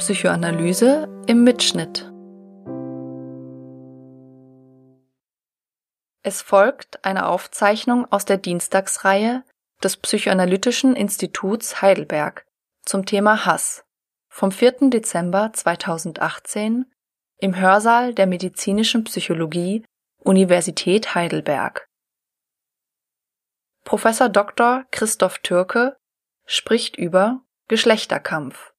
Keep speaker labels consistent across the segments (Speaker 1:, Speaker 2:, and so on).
Speaker 1: Psychoanalyse im Mitschnitt. Es folgt eine Aufzeichnung aus der Dienstagsreihe des Psychoanalytischen Instituts Heidelberg zum Thema Hass vom 4. Dezember 2018 im Hörsaal der Medizinischen Psychologie Universität Heidelberg. Professor Dr. Christoph Türke spricht über Geschlechterkampf,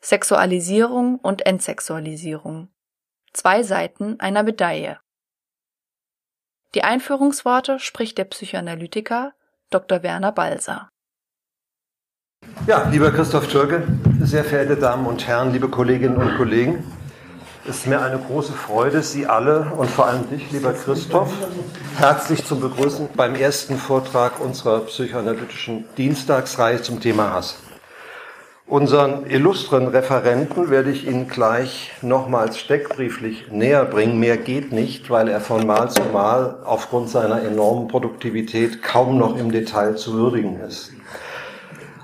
Speaker 1: Sexualisierung und Entsexualisierung. Zwei Seiten einer Medaille. Die Einführungsworte spricht der Psychoanalytiker Dr. Werner Balser.
Speaker 2: Ja, lieber Christoph Türke, sehr verehrte Damen und Herren, liebe Kolleginnen und Kollegen, es ist mir eine große Freude, Sie alle und vor allem dich, lieber Christoph, herzlich zu begrüßen beim ersten Vortrag unserer psychoanalytischen Dienstagsreihe zum Thema Hass. Unseren illustren Referenten werde ich Ihnen gleich nochmals steckbrieflich näher bringen. Mehr geht nicht, weil er von Mal zu Mal aufgrund seiner enormen Produktivität kaum noch im Detail zu würdigen ist.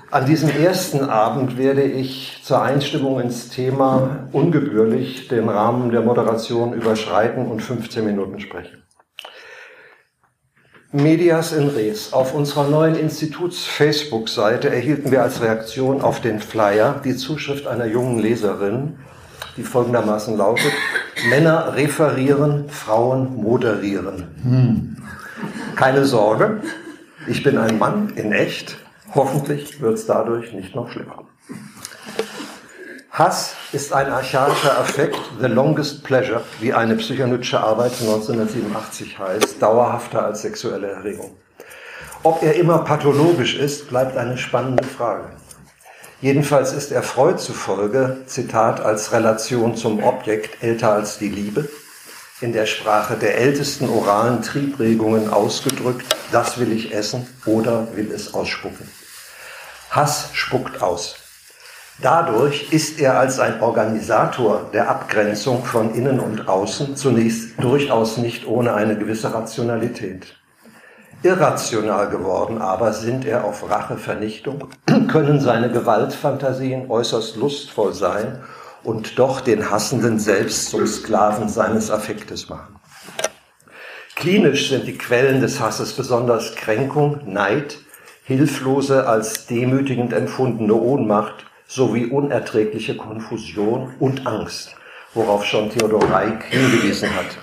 Speaker 2: An diesem ersten Abend werde ich zur Einstimmung ins Thema ungebührlich den Rahmen der Moderation überschreiten und 15 Minuten sprechen. Medias in Res. Auf unserer neuen Instituts-Facebook-Seite erhielten wir als Reaktion auf den Flyer die Zuschrift einer jungen Leserin, die folgendermaßen lautet, Männer referieren, Frauen moderieren. Hm. Keine Sorge, ich bin ein Mann in echt, hoffentlich wird es dadurch nicht noch schlimmer. Hass ist ein archaischer Affekt, the longest pleasure, wie eine psychoanalytische Arbeit von 1987 heißt, dauerhafter als sexuelle Erregung. Ob er immer pathologisch ist, bleibt eine spannende Frage. Jedenfalls ist er Freud zufolge, Zitat, als Relation zum Objekt älter als die Liebe, in der Sprache der ältesten oralen Triebregungen ausgedrückt, das will ich essen oder will es ausspucken. Hass spuckt aus. Dadurch ist er als ein Organisator der Abgrenzung von Innen und Außen zunächst durchaus nicht ohne eine gewisse Rationalität. Irrational geworden aber sind er auf Rachevernichtung, können seine Gewaltfantasien äußerst lustvoll sein und doch den Hassenden selbst zum Sklaven seines Affektes machen. Klinisch sind die Quellen des Hasses besonders Kränkung, Neid, hilflose als demütigend empfundene Ohnmacht sowie unerträgliche Konfusion und Angst, worauf schon Theodor Reik hingewiesen hat.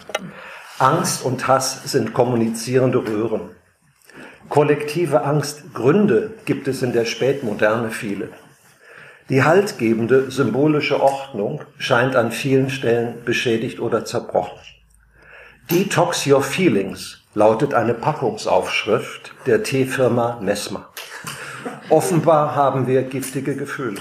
Speaker 2: Angst und Hass sind kommunizierende Röhren. Kollektive Angstgründe gibt es in der Spätmoderne viele. Die haltgebende symbolische Ordnung scheint an vielen Stellen beschädigt oder zerbrochen. Detox Your Feelings lautet eine Packungsaufschrift der Teefirma Messmer. Offenbar haben wir giftige Gefühle.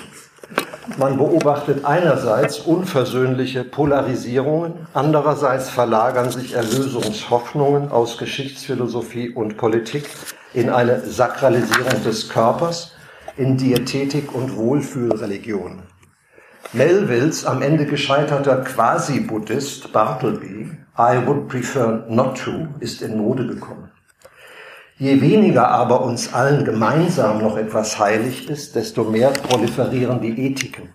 Speaker 2: Man beobachtet einerseits unversöhnliche Polarisierungen, andererseits verlagern sich Erlösungshoffnungen aus Geschichtsphilosophie und Politik in eine Sakralisierung des Körpers, in Diätetik und Wohlfühlreligion. Melvilles am Ende gescheiterter Quasi-Buddhist Bartleby, I would prefer not to, ist in Mode gekommen. Je weniger aber uns allen gemeinsam noch etwas heilig ist, desto mehr proliferieren die Ethiken.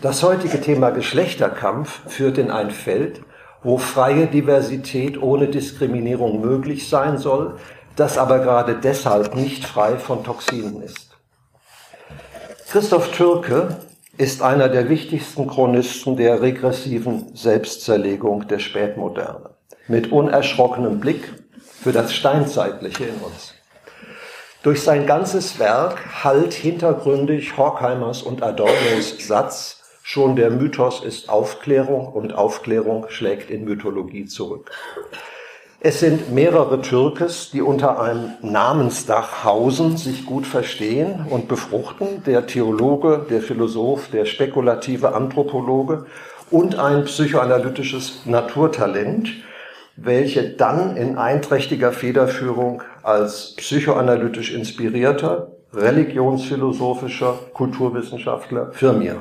Speaker 2: Das heutige Thema Geschlechterkampf führt in ein Feld, wo freie Diversität ohne Diskriminierung möglich sein soll, das aber gerade deshalb nicht frei von Toxinen ist. Christoph Türke ist einer der wichtigsten Chronisten der regressiven Selbstzerlegung der Spätmoderne. Mit unerschrockenem Blick für das Steinzeitliche in uns. Durch sein ganzes Werk halt hintergründig Horkheimers und Adornos Satz, schon der Mythos ist Aufklärung und Aufklärung schlägt in Mythologie zurück. Es sind mehrere Türkes, die unter einem Namensdach hausen, sich gut verstehen und befruchten, der Theologe, der Philosoph, der spekulative Anthropologe und ein psychoanalytisches Naturtalent, welche dann in einträchtiger Federführung als psychoanalytisch inspirierter, religionsphilosophischer Kulturwissenschaftler firmieren.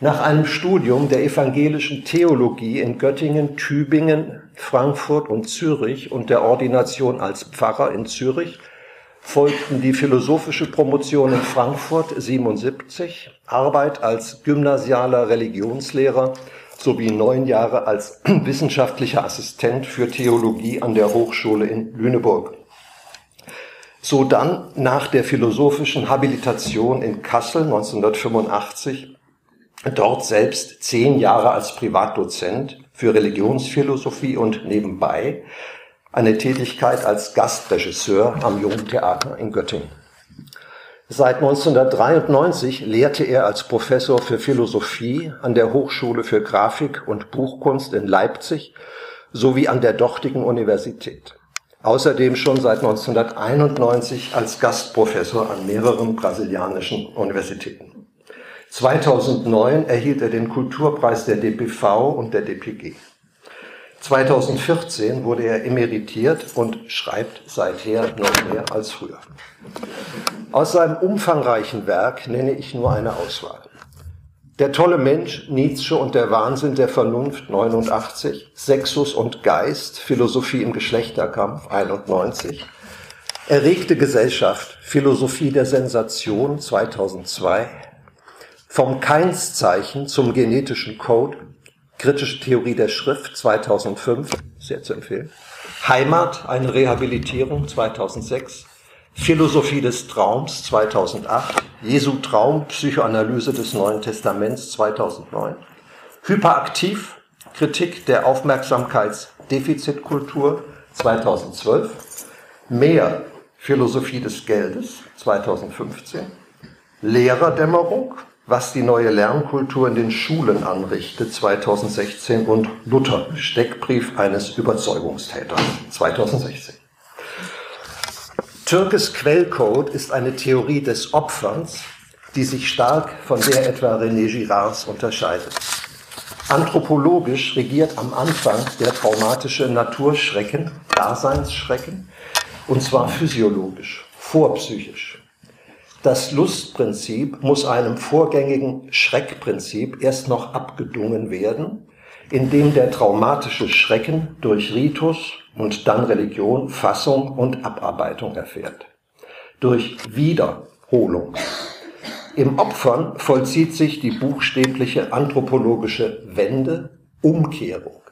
Speaker 2: Nach einem Studium der evangelischen Theologie in Göttingen, Tübingen, Frankfurt und Zürich und der Ordination als Pfarrer in Zürich folgten die philosophische Promotion in Frankfurt 77, Arbeit als gymnasialer Religionslehrer sowie neun Jahre als wissenschaftlicher Assistent für Theologie an der Hochschule in Lüneburg. So dann nach der philosophischen Habilitation in Kassel 1985 dort selbst zehn Jahre als Privatdozent für Religionsphilosophie und nebenbei eine Tätigkeit als Gastregisseur am Jungen Theater in Göttingen. Seit 1993 lehrte er als Professor für Philosophie an der Hochschule für Grafik und Buchkunst in Leipzig sowie an der dortigen Universität. Außerdem schon seit 1991 als Gastprofessor an mehreren brasilianischen Universitäten. 2009 erhielt er den Kulturpreis der DPV und der DPG. 2014 wurde er emeritiert und schreibt seither noch mehr als früher. Aus seinem umfangreichen Werk nenne ich nur eine Auswahl. Der tolle Mensch, Nietzsche und der Wahnsinn der Vernunft 89, Sexus und Geist, Philosophie im Geschlechterkampf 91, Erregte Gesellschaft, Philosophie der Sensation 2002, Vom Keinszeichen zum genetischen Code Kritische Theorie der Schrift 2005, sehr zu empfehlen. Heimat, eine Rehabilitierung 2006. Philosophie des Traums 2008. Jesu Traum, Psychoanalyse des Neuen Testaments 2009. Hyperaktiv, Kritik der Aufmerksamkeitsdefizitkultur 2012. Mehr, Philosophie des Geldes 2015. Lehrerdämmerung, was die neue Lernkultur in den Schulen anrichtet 2016 und Luther, Steckbrief eines Überzeugungstäters 2016. Türkes Quellcode ist eine Theorie des Opferns, die sich stark von der etwa René Girards unterscheidet. Anthropologisch regiert am Anfang der traumatische Naturschrecken, Daseinsschrecken, und zwar physiologisch, vorpsychisch. Das Lustprinzip muss einem vorgängigen Schreckprinzip erst noch abgedungen werden, indem der traumatische Schrecken durch Ritus und dann Religion Fassung und Abarbeitung erfährt. Durch Wiederholung. Im Opfern vollzieht sich die buchstäbliche anthropologische Wende, Umkehrung.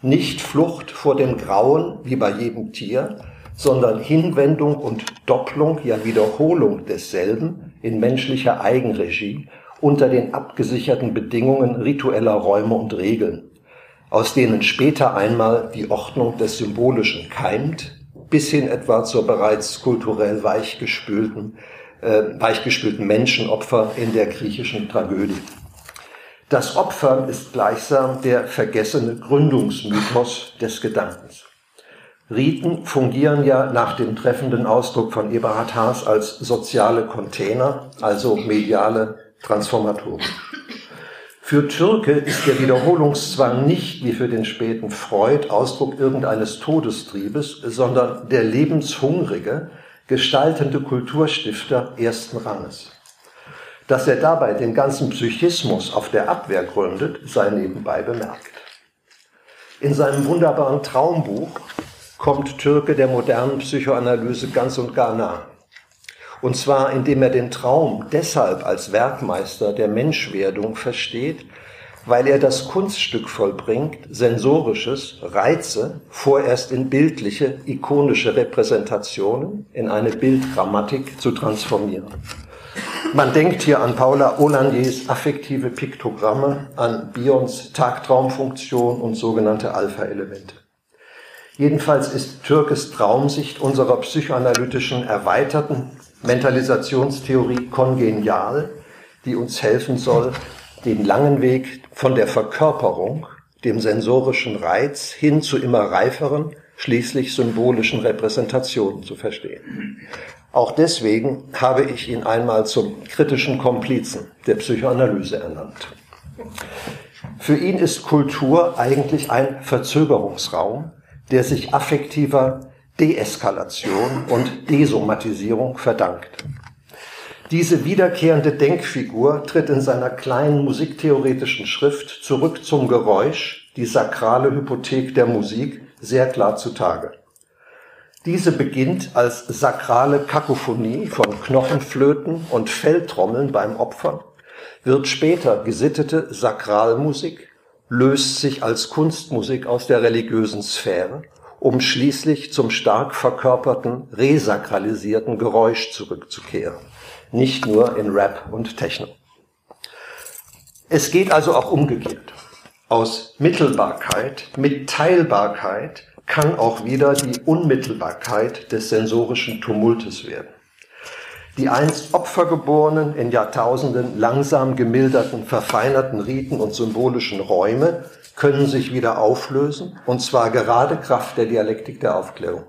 Speaker 2: Nicht Flucht vor dem Grauen wie bei jedem Tier, sondern Hinwendung und Doppelung, ja Wiederholung desselben in menschlicher Eigenregie unter den abgesicherten Bedingungen ritueller Räume und Regeln, aus denen später einmal die Ordnung des Symbolischen keimt, bis hin etwa zur bereits kulturell weichgespülten, äh, weichgespülten Menschenopfer in der griechischen Tragödie. Das Opfer ist gleichsam der vergessene Gründungsmythos des Gedankens. Riten fungieren ja nach dem treffenden Ausdruck von Eberhard Haas als soziale Container, also mediale Transformatoren. Für Türke ist der Wiederholungszwang nicht wie für den späten Freud Ausdruck irgendeines Todestriebes, sondern der lebenshungrige, gestaltende Kulturstifter ersten Ranges. Dass er dabei den ganzen Psychismus auf der Abwehr gründet, sei nebenbei bemerkt. In seinem wunderbaren Traumbuch kommt Türke der modernen Psychoanalyse ganz und gar nah. Und zwar indem er den Traum deshalb als Werkmeister der Menschwerdung versteht, weil er das Kunststück vollbringt, sensorisches, Reize vorerst in bildliche, ikonische Repräsentationen, in eine Bildgrammatik zu transformieren. Man denkt hier an Paula Olandiers affektive Piktogramme, an Bions Tagtraumfunktion und sogenannte Alpha-Elemente. Jedenfalls ist Türkes Traumsicht unserer psychoanalytischen erweiterten Mentalisationstheorie kongenial, die uns helfen soll, den langen Weg von der Verkörperung, dem sensorischen Reiz hin zu immer reiferen, schließlich symbolischen Repräsentationen zu verstehen. Auch deswegen habe ich ihn einmal zum kritischen Komplizen der Psychoanalyse ernannt. Für ihn ist Kultur eigentlich ein Verzögerungsraum, der sich affektiver Deeskalation und Desomatisierung verdankt. Diese wiederkehrende Denkfigur tritt in seiner kleinen musiktheoretischen Schrift Zurück zum Geräusch, die sakrale Hypothek der Musik, sehr klar zutage. Diese beginnt als sakrale Kakophonie von Knochenflöten und Feldtrommeln beim Opfern, wird später gesittete Sakralmusik, löst sich als Kunstmusik aus der religiösen Sphäre, um schließlich zum stark verkörperten, resakralisierten Geräusch zurückzukehren. Nicht nur in Rap und Techno. Es geht also auch umgekehrt. Aus Mittelbarkeit, Mitteilbarkeit kann auch wieder die Unmittelbarkeit des sensorischen Tumultes werden. Die einst Opfergeborenen, in Jahrtausenden langsam gemilderten, verfeinerten Riten und symbolischen Räume können sich wieder auflösen, und zwar gerade Kraft der Dialektik der Aufklärung.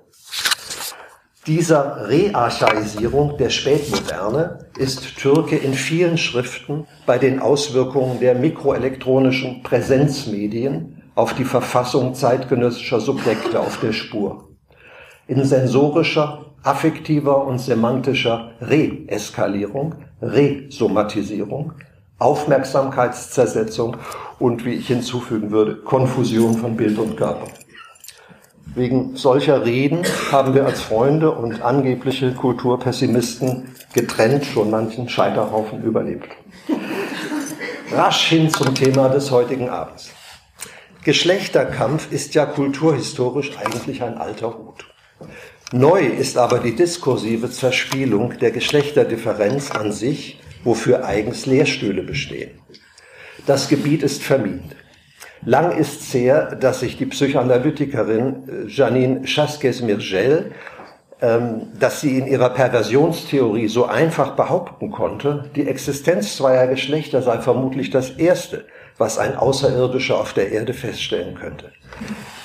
Speaker 2: Dieser Rearchaisierung der Spätmoderne ist Türke in vielen Schriften bei den Auswirkungen der mikroelektronischen Präsenzmedien auf die Verfassung zeitgenössischer Subjekte auf der Spur. In sensorischer, affektiver und semantischer Reeskalierung, Resomatisierung, Aufmerksamkeitszersetzung und, wie ich hinzufügen würde, Konfusion von Bild und Körper. Wegen solcher Reden haben wir als Freunde und angebliche Kulturpessimisten getrennt schon manchen Scheiterhaufen überlebt. Rasch hin zum Thema des heutigen Abends. Geschlechterkampf ist ja kulturhistorisch eigentlich ein alter Hut. Neu ist aber die diskursive Zerspielung der Geschlechterdifferenz an sich, wofür eigens Lehrstühle bestehen. Das Gebiet ist vermieden. Lang ist her, dass sich die Psychoanalytikerin äh, Janine Chasquez-Mirgel, ähm, dass sie in ihrer Perversionstheorie so einfach behaupten konnte, die Existenz zweier Geschlechter sei vermutlich das Erste, was ein Außerirdischer auf der Erde feststellen könnte.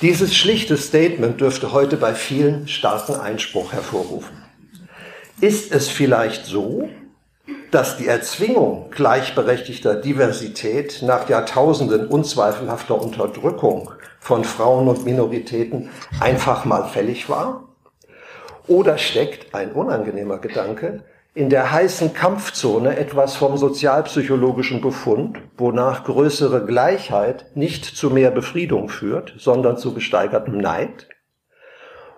Speaker 2: Dieses schlichte Statement dürfte heute bei vielen starken Einspruch hervorrufen. Ist es vielleicht so, dass die Erzwingung gleichberechtigter Diversität nach Jahrtausenden unzweifelhafter Unterdrückung von Frauen und Minoritäten einfach mal fällig war? Oder steckt ein unangenehmer Gedanke in der heißen Kampfzone etwas vom sozialpsychologischen Befund, wonach größere Gleichheit nicht zu mehr Befriedung führt, sondern zu gesteigertem Neid?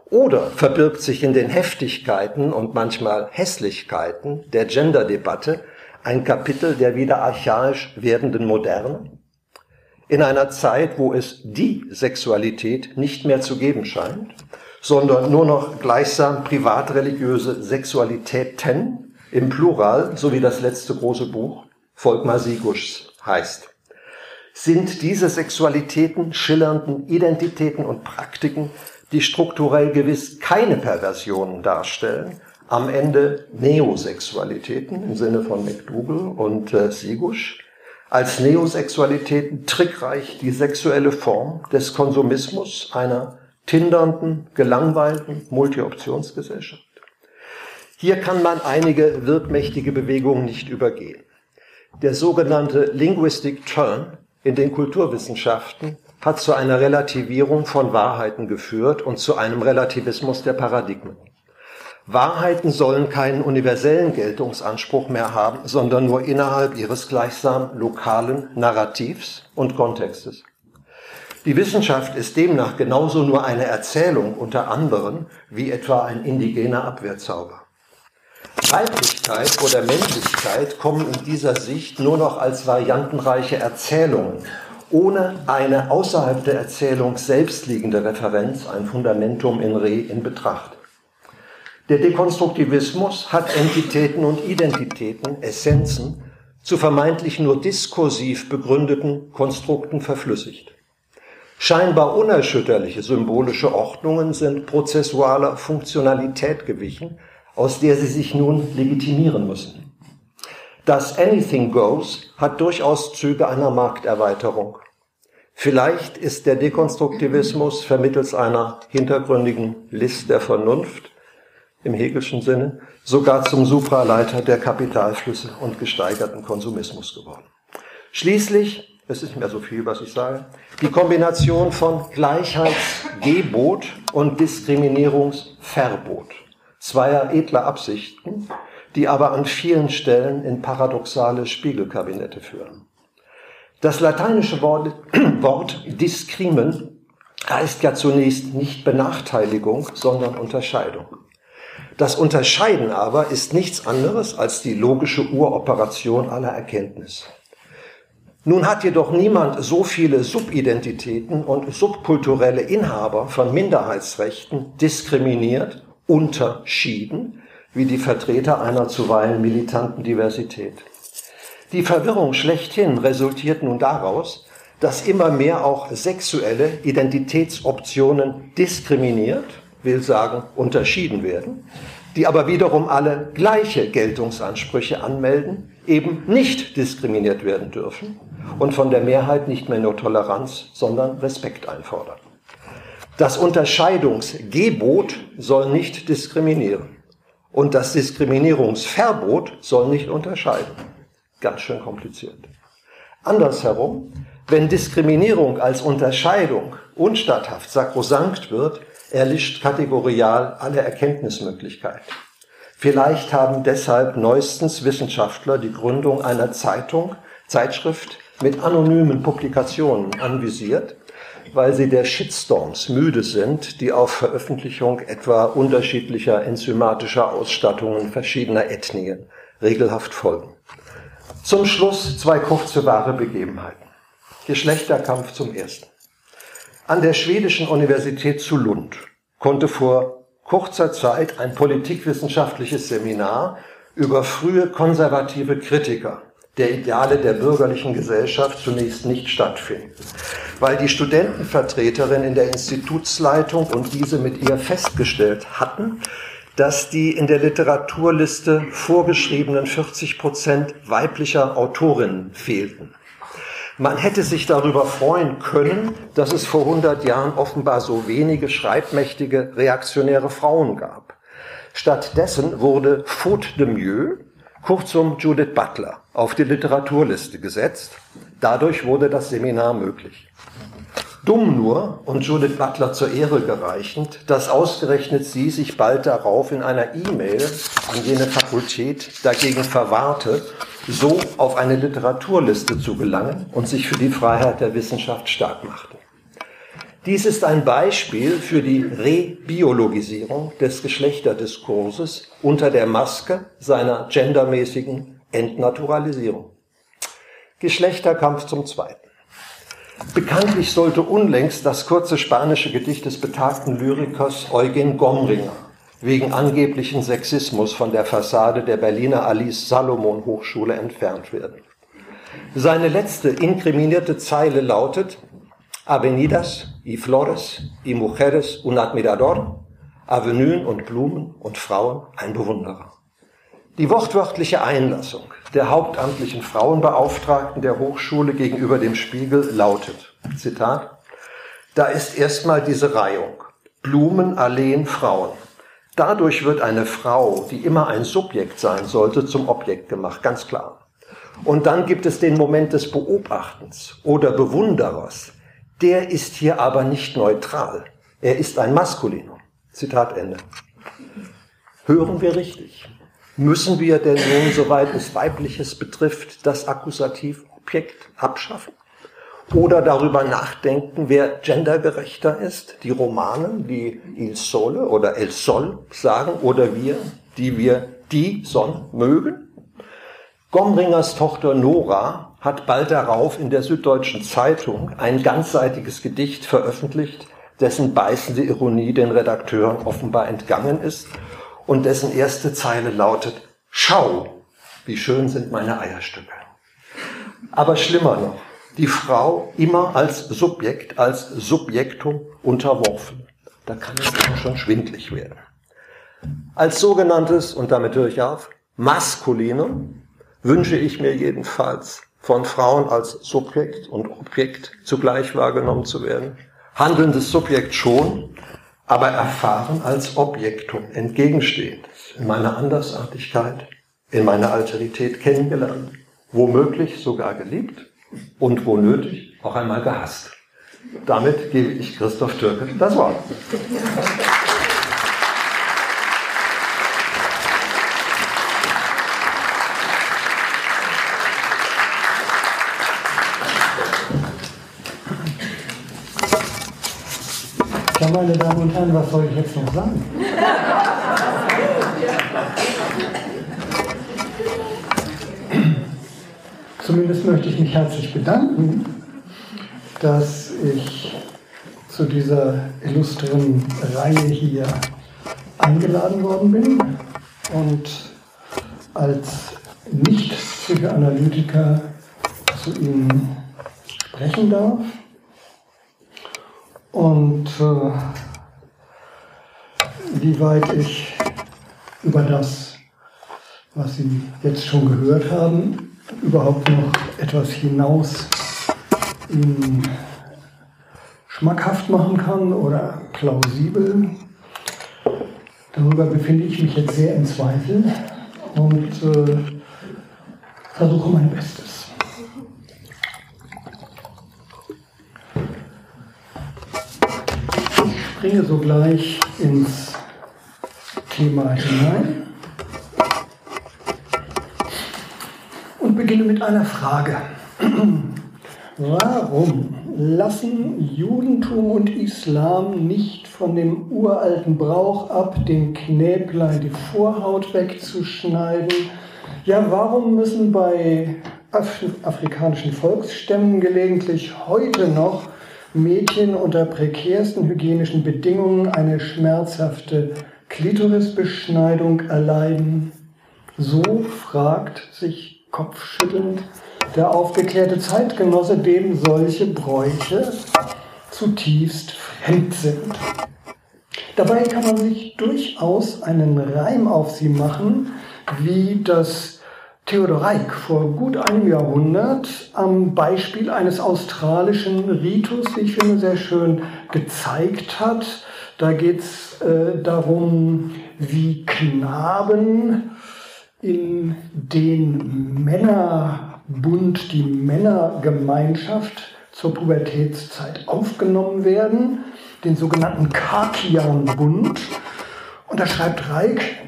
Speaker 2: Oder verbirgt sich in den Heftigkeiten und manchmal Hässlichkeiten der Gender-Debatte ein Kapitel der wieder archaisch werdenden Moderne? In einer Zeit, wo es die Sexualität nicht mehr zu geben scheint, sondern nur noch gleichsam privatreligiöse Sexualitäten im Plural, so wie das letzte große Buch Volkmar Siguschs heißt. Sind diese Sexualitäten, schillernden Identitäten und Praktiken, die strukturell gewiss keine Perversionen darstellen, am Ende Neosexualitäten im Sinne von McDougall und äh, Sigusch, als Neosexualitäten trickreich die sexuelle Form des Konsumismus einer tindernden, gelangweilten Multi-Optionsgesellschaft. Hier kann man einige wirkmächtige Bewegungen nicht übergehen. Der sogenannte Linguistic Turn in den Kulturwissenschaften hat zu einer Relativierung von Wahrheiten geführt und zu einem Relativismus der Paradigmen. Wahrheiten sollen keinen universellen Geltungsanspruch mehr haben, sondern nur innerhalb ihres gleichsam lokalen Narrativs und Kontextes. Die Wissenschaft ist demnach genauso nur eine Erzählung unter anderen wie etwa ein indigener Abwehrzauber. Weiblichkeit oder Männlichkeit kommen in dieser Sicht nur noch als variantenreiche Erzählungen, ohne eine außerhalb der Erzählung selbstliegende Referenz, ein Fundamentum in Re, in Betracht. Der Dekonstruktivismus hat Entitäten und Identitäten, Essenzen zu vermeintlich nur diskursiv begründeten Konstrukten verflüssigt. Scheinbar unerschütterliche symbolische Ordnungen sind prozessualer Funktionalität gewichen, aus der sie sich nun legitimieren müssen. Das Anything Goes hat durchaus Züge einer Markterweiterung. Vielleicht ist der Dekonstruktivismus vermittels einer hintergründigen List der Vernunft im Hegelschen Sinne sogar zum Supraleiter der Kapitalflüsse und gesteigerten Konsumismus geworden. Schließlich es ist nicht mehr so viel, was ich sage, die Kombination von Gleichheitsgebot und Diskriminierungsverbot. Zweier edler Absichten, die aber an vielen Stellen in paradoxale Spiegelkabinette führen. Das lateinische Wort, Wort discrimen heißt ja zunächst nicht Benachteiligung, sondern Unterscheidung. Das Unterscheiden aber ist nichts anderes als die logische Uroperation aller Erkenntnis. Nun hat jedoch niemand so viele Subidentitäten und subkulturelle Inhaber von Minderheitsrechten diskriminiert, unterschieden, wie die Vertreter einer zuweilen militanten Diversität. Die Verwirrung schlechthin resultiert nun daraus, dass immer mehr auch sexuelle Identitätsoptionen diskriminiert, will sagen unterschieden werden, die aber wiederum alle gleiche Geltungsansprüche anmelden, eben nicht diskriminiert werden dürfen und von der Mehrheit nicht mehr nur Toleranz, sondern Respekt einfordern. Das Unterscheidungsgebot soll nicht diskriminieren und das Diskriminierungsverbot soll nicht unterscheiden. Ganz schön kompliziert. Andersherum, wenn Diskriminierung als Unterscheidung unstatthaft sakrosankt wird, erlischt kategorial alle Erkenntnismöglichkeit. Vielleicht haben deshalb neuestens Wissenschaftler die Gründung einer Zeitung, Zeitschrift mit anonymen Publikationen anvisiert, weil sie der Shitstorms müde sind, die auf Veröffentlichung etwa unterschiedlicher enzymatischer Ausstattungen verschiedener Ethnien regelhaft folgen. Zum Schluss zwei kurze wahre Begebenheiten. Geschlechterkampf zum ersten. An der schwedischen Universität zu Lund konnte vor kurzer Zeit ein politikwissenschaftliches Seminar über frühe konservative Kritiker der Ideale der bürgerlichen Gesellschaft zunächst nicht stattfinden, weil die Studentenvertreterin in der Institutsleitung und diese mit ihr festgestellt hatten, dass die in der Literaturliste vorgeschriebenen 40 Prozent weiblicher Autorinnen fehlten. Man hätte sich darüber freuen können, dass es vor 100 Jahren offenbar so wenige schreibmächtige reaktionäre Frauen gab. Stattdessen wurde Faute de Mieux, kurzum Judith Butler, auf die Literaturliste gesetzt. Dadurch wurde das Seminar möglich. Dumm nur und Judith Butler zur Ehre gereichend, dass ausgerechnet sie sich bald darauf in einer E-Mail an jene Fakultät dagegen verwahrte, so auf eine Literaturliste zu gelangen und sich für die Freiheit der Wissenschaft stark machte. Dies ist ein Beispiel für die Rebiologisierung des Geschlechterdiskurses unter der Maske seiner gendermäßigen Entnaturalisierung. Geschlechterkampf zum Zweiten. Bekanntlich sollte unlängst das kurze spanische Gedicht des betagten Lyrikers Eugen Gomringer wegen angeblichen Sexismus von der Fassade der Berliner Alice Salomon Hochschule entfernt werden. Seine letzte inkriminierte Zeile lautet Avenidas y Flores y Mujeres un Admirador, Avenuen und Blumen und Frauen ein Bewunderer. Die wortwörtliche Einlassung der hauptamtlichen Frauenbeauftragten der Hochschule gegenüber dem Spiegel lautet, Zitat, da ist erstmal diese Reihung. Blumen, Alleen, Frauen. Dadurch wird eine Frau, die immer ein Subjekt sein sollte, zum Objekt gemacht, ganz klar. Und dann gibt es den Moment des Beobachtens oder Bewunderers. Der ist hier aber nicht neutral. Er ist ein Maskulinum. Zitat Ende. Hören wir richtig? Müssen wir denn nun, soweit es Weibliches betrifft, das Akkusativobjekt abschaffen? Oder darüber nachdenken, wer gendergerechter ist? Die Romanen, die Il Sole oder El Sol sagen, oder wir, die wir die Sonne mögen? Gomringers Tochter Nora hat bald darauf in der Süddeutschen Zeitung ein ganzseitiges Gedicht veröffentlicht, dessen beißende Ironie den Redakteuren offenbar entgangen ist und dessen erste Zeile lautet, Schau, wie schön sind meine Eierstücke. Aber schlimmer noch, die Frau immer als Subjekt, als Subjektum unterworfen. Da kann es schon schwindlig werden. Als sogenanntes, und damit höre ich auf, Maskulinum wünsche ich mir jedenfalls von Frauen als Subjekt und Objekt zugleich wahrgenommen zu werden. Handelndes Subjekt schon, aber erfahren als Objektum, entgegenstehend, in meiner Andersartigkeit, in meiner Alterität kennengelernt, womöglich sogar geliebt und wo nötig auch einmal gehasst. Damit gebe ich Christoph Türke das Wort.
Speaker 3: Meine Damen und Herren, was soll ich jetzt noch sagen? Zumindest möchte ich mich herzlich bedanken, dass ich zu dieser illustren Reihe hier eingeladen worden bin und als Nicht-Psychoanalytiker zu Ihnen sprechen darf. Und äh, wie weit ich über das, was Sie jetzt schon gehört haben, überhaupt noch etwas hinaus Ihnen schmackhaft machen kann oder plausibel. Darüber befinde ich mich jetzt sehr im Zweifel und äh, versuche mein Bestes. Ich springe sogleich ins Thema hinein und beginne mit einer Frage. Warum lassen Judentum und Islam nicht von dem uralten Brauch ab, den Knäblein die Vorhaut wegzuschneiden? Ja, warum müssen bei Af afrikanischen Volksstämmen gelegentlich heute noch Mädchen unter prekärsten hygienischen Bedingungen eine schmerzhafte Klitorisbeschneidung erleiden? So fragt sich kopfschüttelnd der aufgeklärte Zeitgenosse, dem solche Bräuche zutiefst fremd sind. Dabei kann man sich durchaus einen Reim auf sie machen, wie das Theodor Reik vor gut einem Jahrhundert am Beispiel eines australischen Ritus, wie ich finde, sehr schön gezeigt hat. Da geht es äh, darum, wie Knaben in den Männer Bund die Männergemeinschaft zur Pubertätszeit aufgenommen werden, den sogenannten Kakian-Bund. Und da schreibt Reik,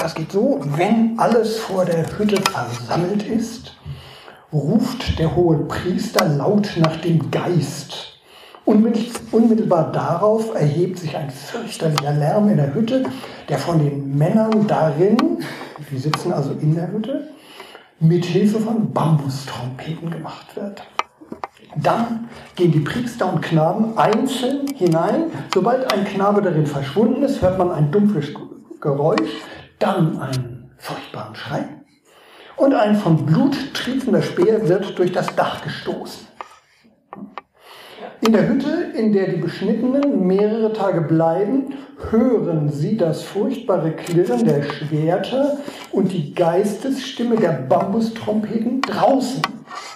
Speaker 3: das geht so, wenn alles vor der Hütte versammelt ist, ruft der hohe Priester laut nach dem Geist. Unmittelbar darauf erhebt sich ein fürchterlicher Lärm in der Hütte, der von den Männern darin, die sitzen also in der Hütte, mit Hilfe von Bambustrompeten gemacht wird. Dann gehen die Priester und Knaben einzeln hinein. Sobald ein Knabe darin verschwunden ist, hört man ein dumpfes Geräusch, dann einen furchtbaren Schrei und ein von Blut triefender Speer wird durch das Dach gestoßen. In der Hütte, in der die Beschnittenen mehrere Tage bleiben, hören sie das furchtbare Klirren der Schwerter und die Geistesstimme der Bambustrompeten draußen.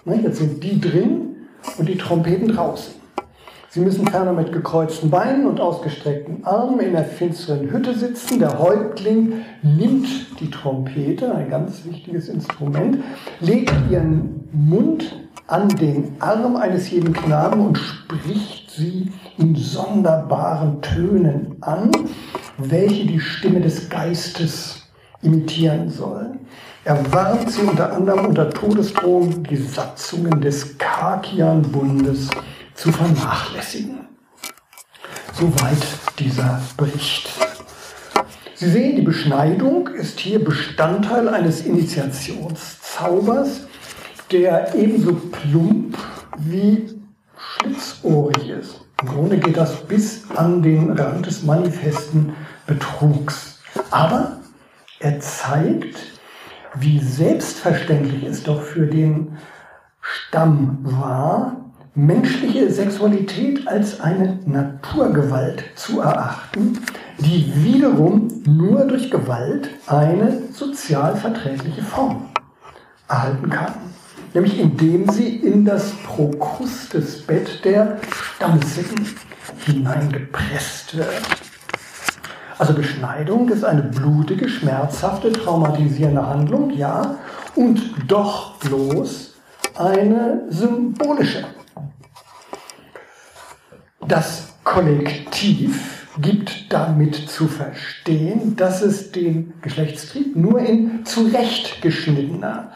Speaker 3: Ne, jetzt sind die drin und die Trompeten draußen. Sie müssen ferner mit gekreuzten Beinen und ausgestreckten Armen in der finsteren Hütte sitzen. Der Häuptling nimmt die Trompete, ein ganz wichtiges Instrument, legt ihren Mund an den Arm eines jeden Knaben und spricht sie in sonderbaren Tönen an, welche die Stimme des Geistes imitieren sollen. Er warnt sie unter anderem unter Todesdrohung, die Satzungen des Kakian-Bundes zu vernachlässigen. Soweit dieser Bericht. Sie sehen, die Beschneidung ist hier Bestandteil eines Initiationszaubers, der ebenso plump wie schlitzohrig ist. Im Grunde geht das bis an den Rand des manifesten Betrugs. Aber er zeigt, wie selbstverständlich es doch für den Stamm war, menschliche Sexualität als eine Naturgewalt zu erachten, die wiederum nur durch Gewalt eine sozial verträgliche Form erhalten kann nämlich indem sie in das Prokrustesbett der Stammsitten hineingepresst wird. Also Beschneidung ist eine blutige, schmerzhafte, traumatisierende Handlung, ja, und doch bloß eine symbolische. Das Kollektiv gibt damit zu verstehen, dass es den Geschlechtstrieb nur in zurechtgeschnittener,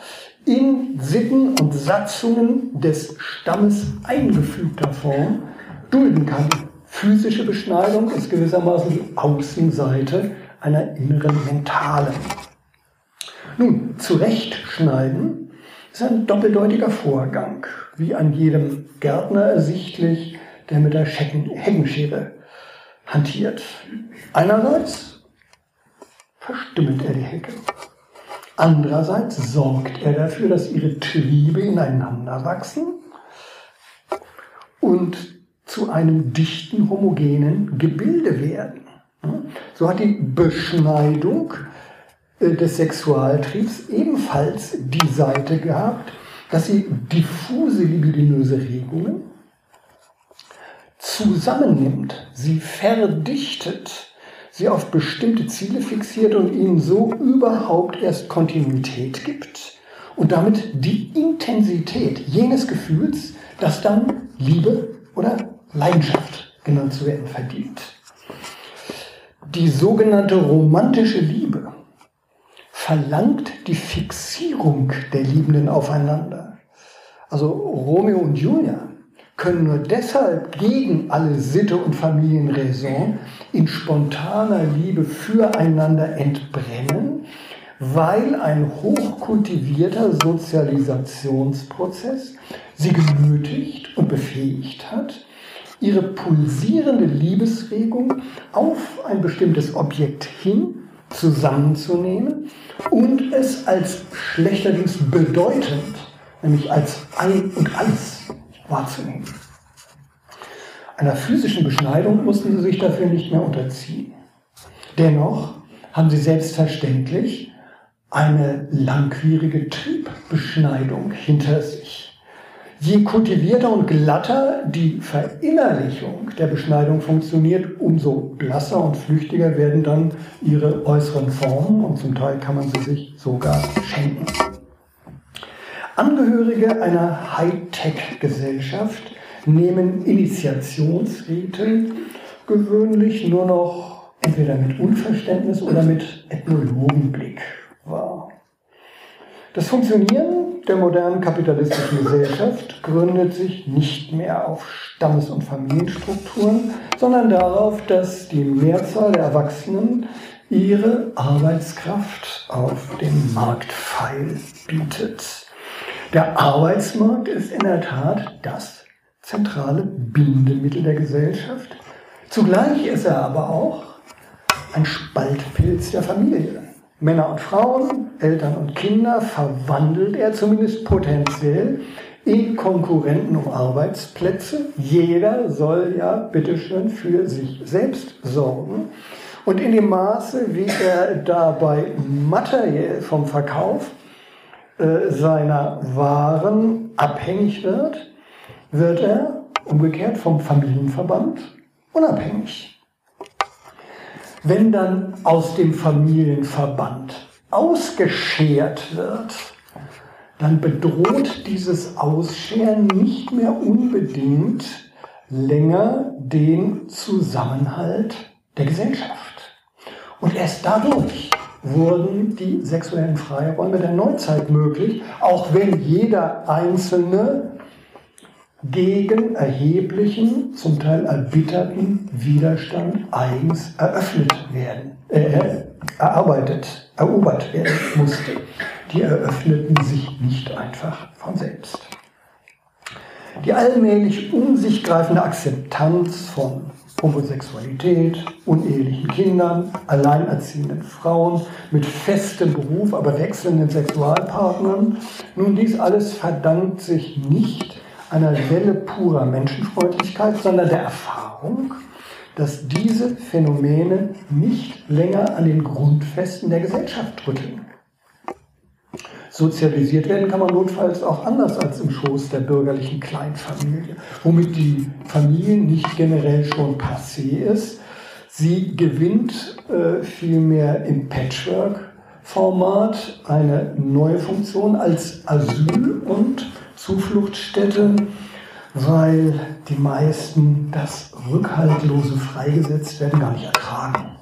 Speaker 3: in Sitten und Satzungen des Stammes eingefügter Form dulden kann. physische Beschneidung ist gewissermaßen die Außenseite einer inneren mentalen. Nun, zurechtschneiden ist ein doppeldeutiger Vorgang, wie an jedem Gärtner ersichtlich, der mit der Heckenschere hantiert. Einerseits verstümmelt er die Hecke. Andererseits sorgt er dafür, dass ihre Triebe ineinander wachsen und zu einem dichten, homogenen Gebilde werden. So hat die Beschneidung äh, des Sexualtriebs ebenfalls die Seite gehabt, dass sie diffuse libidinöse Regungen zusammennimmt, sie verdichtet, sie auf bestimmte Ziele fixiert und ihnen so überhaupt erst Kontinuität gibt und damit die Intensität jenes Gefühls, das dann Liebe oder Leidenschaft genannt zu werden verdient. Die sogenannte romantische Liebe verlangt die Fixierung der Liebenden aufeinander. Also Romeo und Julia können nur deshalb gegen alle Sitte und Familienraison in spontaner Liebe füreinander entbrennen, weil ein hochkultivierter Sozialisationsprozess sie genötigt und befähigt hat, ihre pulsierende Liebesregung auf ein bestimmtes Objekt hin zusammenzunehmen und es als schlechterdings bedeutend, nämlich als ein und alles wahrzunehmen. Einer physischen Beschneidung mussten sie sich dafür nicht mehr unterziehen. Dennoch haben sie selbstverständlich eine langwierige Triebbeschneidung hinter sich. Je kultivierter und glatter die Verinnerlichung der Beschneidung funktioniert, umso blasser und flüchtiger werden dann ihre äußeren Formen und zum Teil kann man sie sich sogar schenken. Angehörige einer Hightech-Gesellschaft nehmen Initiationsrite gewöhnlich nur noch entweder mit Unverständnis oder mit Ethnologenblick wahr. Das Funktionieren der modernen kapitalistischen Gesellschaft gründet sich nicht mehr auf Stammes- und Familienstrukturen, sondern darauf, dass die Mehrzahl der Erwachsenen ihre Arbeitskraft auf dem Marktpfeil bietet. Der Arbeitsmarkt ist in der Tat das zentrale Bindemittel der Gesellschaft. Zugleich ist er aber auch ein Spaltpilz der Familie. Männer und Frauen, Eltern und Kinder verwandelt er zumindest potenziell in Konkurrenten um Arbeitsplätze. Jeder soll ja bitteschön für sich selbst sorgen. Und in dem Maße, wie er dabei materiell vom Verkauf äh, seiner Waren abhängig wird, wird er umgekehrt vom Familienverband unabhängig. Wenn dann aus dem Familienverband ausgeschert wird, dann bedroht dieses Ausscheren nicht mehr unbedingt länger den Zusammenhalt der Gesellschaft. Und erst dadurch wurden die sexuellen Freiräume der Neuzeit möglich, auch wenn jeder Einzelne gegen erheblichen, zum Teil erbitterten Widerstand eigens eröffnet werden, äh, erarbeitet, erobert werden musste. Die eröffneten sich nicht einfach von selbst. Die allmählich um sich greifende Akzeptanz von Homosexualität, unehelichen Kindern, alleinerziehenden Frauen mit festem Beruf, aber wechselnden Sexualpartnern. Nun, dies alles verdankt sich nicht einer Welle purer Menschenfreundlichkeit, sondern der Erfahrung, dass diese Phänomene nicht länger an den Grundfesten der Gesellschaft rütteln. Sozialisiert werden kann man notfalls auch anders als im Schoß der bürgerlichen Kleinfamilie, womit die Familie nicht generell schon passé ist. Sie gewinnt äh, vielmehr im Patchwork-Format eine neue Funktion als Asyl- und Zufluchtsstätte, weil die meisten das rückhaltlose Freigesetztwerden gar nicht ertragen.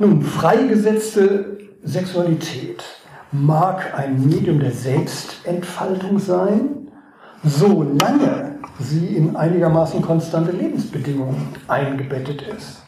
Speaker 3: Nun, freigesetzte Sexualität mag ein Medium der Selbstentfaltung sein, solange sie in einigermaßen konstante Lebensbedingungen eingebettet ist.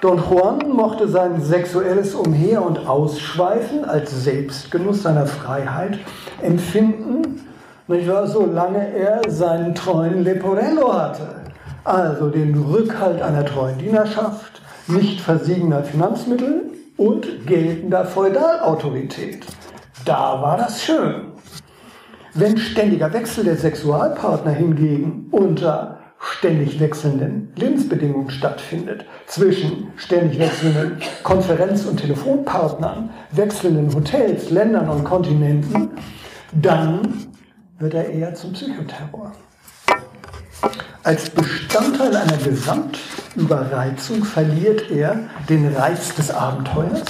Speaker 3: Don Juan mochte sein sexuelles Umher- und Ausschweifen als Selbstgenuss seiner Freiheit empfinden, nicht wahr, solange er seinen treuen Leporello hatte, also den Rückhalt einer treuen Dienerschaft, nicht versiegener Finanzmittel und geltender Feudalautorität. Da war das schön. Wenn ständiger Wechsel der Sexualpartner hingegen unter ständig wechselnden Lebensbedingungen stattfindet, zwischen ständig wechselnden Konferenz- und Telefonpartnern, wechselnden Hotels, Ländern und Kontinenten, dann wird er eher zum Psychoterror. Als Bestandteil einer Gesamtüberreizung verliert er den Reiz des Abenteuers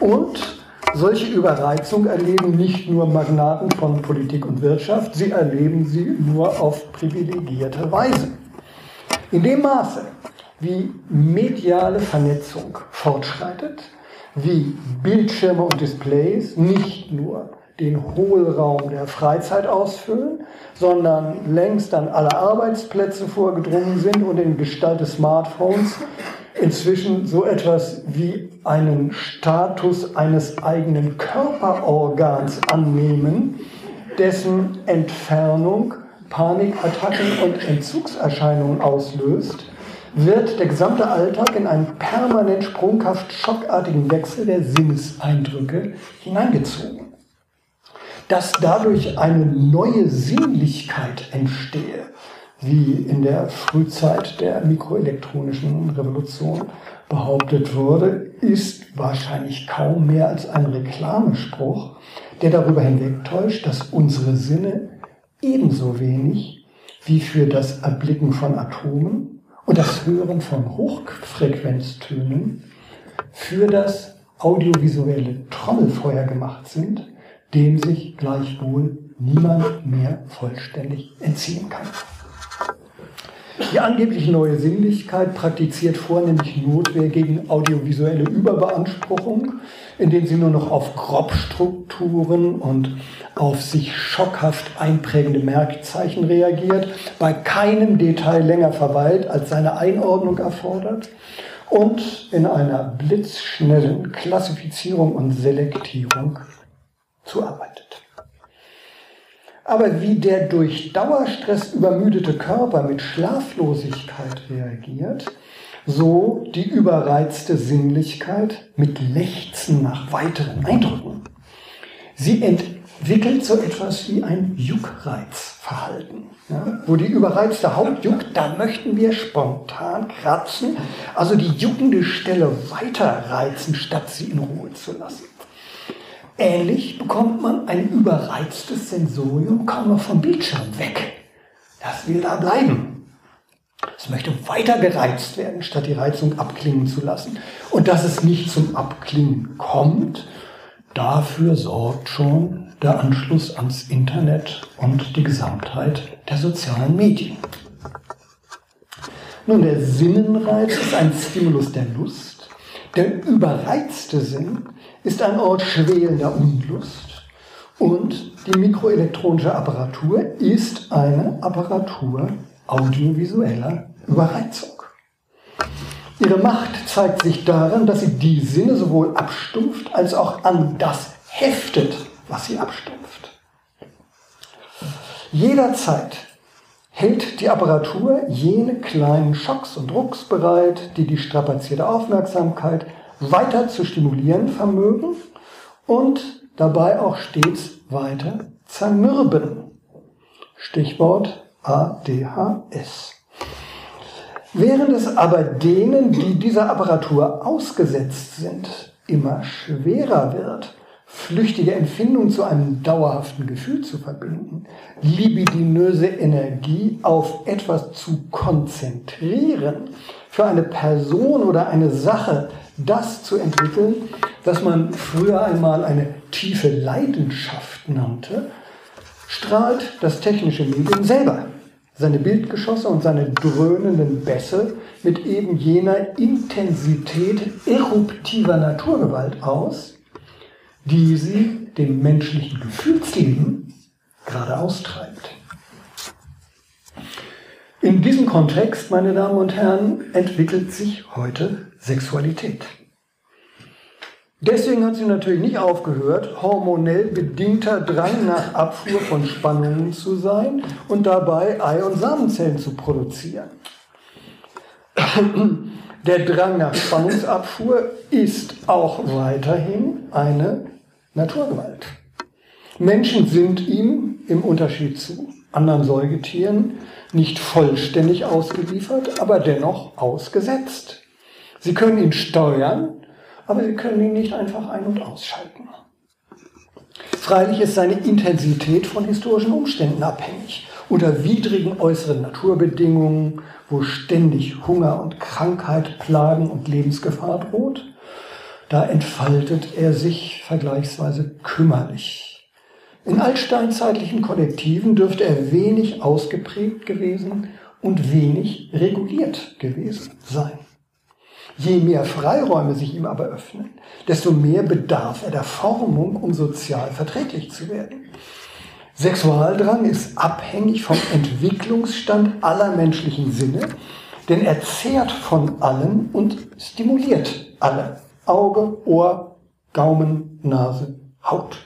Speaker 3: und solche Überreizung erleben nicht nur Magnaten von Politik und Wirtschaft, sie erleben sie nur auf privilegierte Weise. In dem Maße, wie mediale Vernetzung fortschreitet, wie Bildschirme und Displays nicht nur den Hohlraum der Freizeit ausfüllen, sondern längst an alle Arbeitsplätze vorgedrungen sind und in Gestalt des Smartphones inzwischen so etwas wie einen Status eines eigenen Körperorgans annehmen, dessen Entfernung Panikattacken und Entzugserscheinungen auslöst, wird der gesamte Alltag in einen permanent sprunghaft schockartigen Wechsel der Sinneseindrücke hineingezogen. Dass dadurch eine neue Sinnlichkeit entstehe, wie in der Frühzeit der mikroelektronischen Revolution behauptet wurde, ist wahrscheinlich kaum mehr als ein Reklamespruch, der darüber hinwegtäuscht, dass unsere Sinne ebenso wenig wie für das Erblicken von Atomen und das Hören von Hochfrequenztönen für das audiovisuelle Trommelfeuer gemacht sind, dem sich gleichwohl niemand mehr vollständig entziehen kann. Die angeblich neue Sinnlichkeit praktiziert vornehmlich Notwehr gegen audiovisuelle Überbeanspruchung, indem sie nur noch auf Grobstrukturen und auf sich schockhaft einprägende Merkzeichen reagiert, bei keinem Detail länger verweilt, als seine Einordnung erfordert und in einer blitzschnellen Klassifizierung und Selektierung zuarbeitet. Aber wie der durch Dauerstress übermüdete Körper mit Schlaflosigkeit reagiert, so die überreizte Sinnlichkeit mit Lechzen nach weiteren Eindrücken. Sie entwickelt so etwas wie ein Juckreizverhalten. Ja, wo die überreizte Haut juckt, da möchten wir spontan kratzen, also die juckende Stelle weiter reizen, statt sie in Ruhe zu lassen. Ähnlich bekommt man ein überreiztes Sensorium kaum noch vom Bildschirm weg. Das will da bleiben. Es möchte weiter gereizt werden, statt die Reizung abklingen zu lassen. Und dass es nicht zum Abklingen kommt, dafür sorgt schon der Anschluss ans Internet und die Gesamtheit der sozialen Medien. Nun, der Sinnenreiz ist ein Stimulus der Lust. Der überreizte Sinn ist ein Ort schwelender Unlust und die mikroelektronische Apparatur ist eine Apparatur audiovisueller Überreizung. Ihre Macht zeigt sich darin, dass sie die Sinne sowohl abstumpft als auch an das heftet, was sie abstumpft. Jederzeit hält die Apparatur jene kleinen Schocks und Drucks bereit, die die strapazierte Aufmerksamkeit weiter zu stimulieren vermögen und dabei auch stets weiter zermürben. Stichwort ADHS. Während es aber denen, die dieser Apparatur ausgesetzt sind, immer schwerer wird, flüchtige Empfindungen zu einem dauerhaften Gefühl zu verbinden, libidinöse Energie auf etwas zu konzentrieren, für eine Person oder eine Sache das zu entwickeln, was man früher einmal eine tiefe Leidenschaft nannte, strahlt das technische Medium selber seine Bildgeschosse und seine dröhnenden Bässe mit eben jener Intensität eruptiver Naturgewalt aus, die sie dem menschlichen Gefühlsleben gerade austreibt. In diesem Kontext, meine Damen und Herren, entwickelt sich heute Sexualität. Deswegen hat sie natürlich nicht aufgehört, hormonell bedingter Drang nach Abfuhr von Spannungen zu sein und dabei Ei- und Samenzellen zu produzieren. Der Drang nach Spannungsabfuhr ist auch weiterhin eine Naturgewalt. Menschen sind ihm im Unterschied zu anderen Säugetieren nicht vollständig ausgeliefert, aber dennoch ausgesetzt. Sie können ihn steuern, aber sie können ihn nicht einfach ein- und ausschalten. Freilich ist seine Intensität von historischen Umständen abhängig. Unter widrigen äußeren Naturbedingungen, wo ständig Hunger und Krankheit plagen und Lebensgefahr droht, da entfaltet er sich vergleichsweise kümmerlich. In altsteinzeitlichen Kollektiven dürfte er wenig ausgeprägt gewesen und wenig reguliert gewesen sein. Je mehr Freiräume sich ihm aber öffnen, desto mehr bedarf er der Formung, um sozial verträglich zu werden. Sexualdrang ist abhängig vom Entwicklungsstand aller menschlichen Sinne, denn er zehrt von allen und stimuliert alle. Auge, Ohr, Gaumen, Nase, Haut.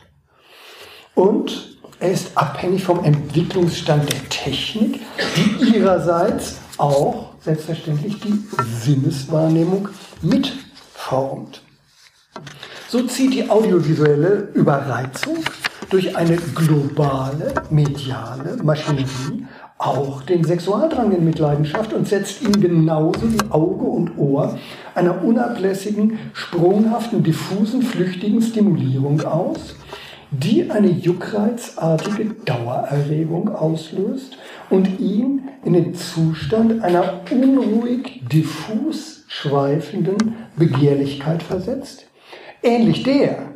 Speaker 3: Und er ist abhängig vom Entwicklungsstand der Technik, die ihrerseits auch selbstverständlich die Sinneswahrnehmung mitformt. So zieht die audiovisuelle Überreizung durch eine globale mediale Maschinerie auch den Sexualdrang in Mitleidenschaft und setzt ihn genauso wie Auge und Ohr einer unablässigen, sprunghaften, diffusen, flüchtigen Stimulierung aus, die eine juckreizartige Dauererregung auslöst und ihn in den Zustand einer unruhig, diffus schweifenden Begehrlichkeit versetzt, ähnlich der,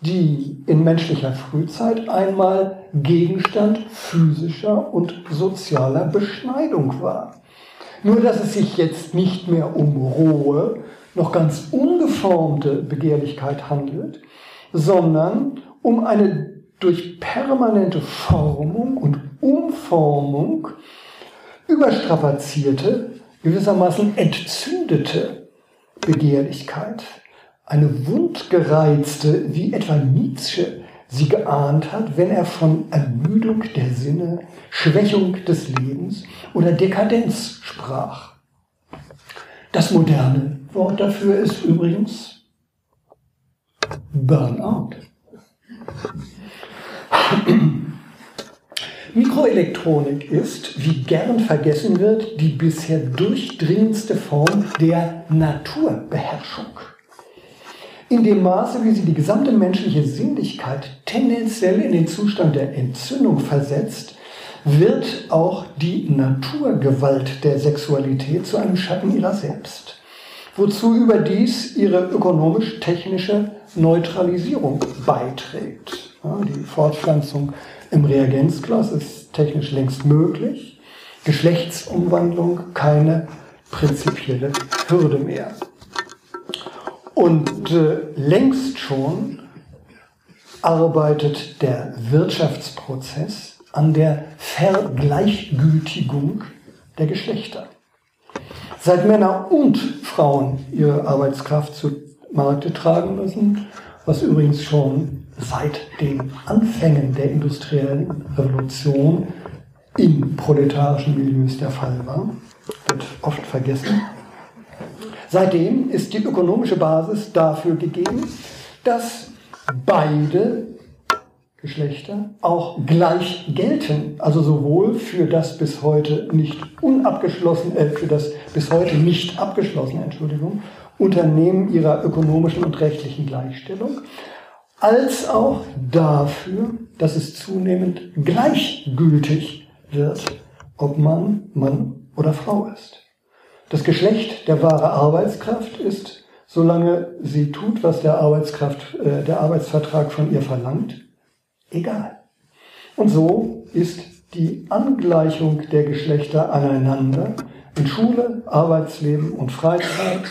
Speaker 3: die in menschlicher Frühzeit einmal Gegenstand physischer und sozialer Beschneidung war. Nur dass es sich jetzt nicht mehr um rohe, noch ganz ungeformte Begehrlichkeit handelt, sondern um eine durch permanente Formung und Umformung überstrapazierte, gewissermaßen entzündete Begehrlichkeit. Eine wundgereizte, wie etwa Nietzsche sie geahnt hat, wenn er von Ermüdung der Sinne, Schwächung des Lebens oder Dekadenz sprach. Das moderne Wort dafür ist übrigens Burnout. Mikroelektronik ist, wie gern vergessen wird, die bisher durchdringendste Form der Naturbeherrschung. In dem Maße, wie sie die gesamte menschliche Sinnlichkeit tendenziell in den Zustand der Entzündung versetzt, wird auch die Naturgewalt der Sexualität zu einem Schatten ihrer selbst, wozu überdies ihre ökonomisch-technische Neutralisierung beiträgt. Ja, die Fortpflanzung im Reagenzglas ist technisch längst möglich. Geschlechtsumwandlung keine prinzipielle Hürde mehr. Und äh, längst schon arbeitet der Wirtschaftsprozess an der Vergleichgültigung der Geschlechter. Seit Männer und Frauen ihre Arbeitskraft zu Markte tragen müssen, was übrigens schon seit den Anfängen der industriellen Revolution in proletarischen Milieus der Fall war, wird oft vergessen. Seitdem ist die ökonomische Basis dafür gegeben, dass beide Geschlechter auch gleich gelten, also sowohl für das bis heute nicht unabgeschlossen, äh, für das bis heute nicht abgeschlossene, Entschuldigung, Unternehmen ihrer ökonomischen und rechtlichen Gleichstellung, als auch dafür, dass es zunehmend gleichgültig wird, ob man Mann oder Frau ist. Das Geschlecht der wahre Arbeitskraft ist, solange sie tut, was der Arbeitskraft, äh, der Arbeitsvertrag von ihr verlangt, egal. Und so ist die Angleichung der Geschlechter aneinander in Schule, Arbeitsleben und Freizeit,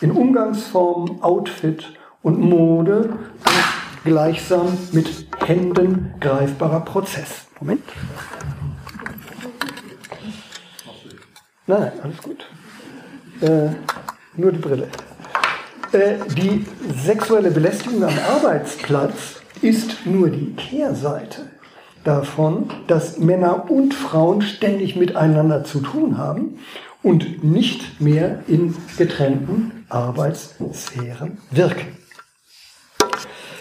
Speaker 3: in Umgangsformen, Outfit und Mode gleichsam mit Händen greifbarer Prozess. Moment. Nein, alles gut. Äh, nur die Brille. Äh, die sexuelle Belästigung am Arbeitsplatz ist nur die Kehrseite davon, dass Männer und Frauen ständig miteinander zu tun haben und nicht mehr in getrennten Arbeitssphären wirken.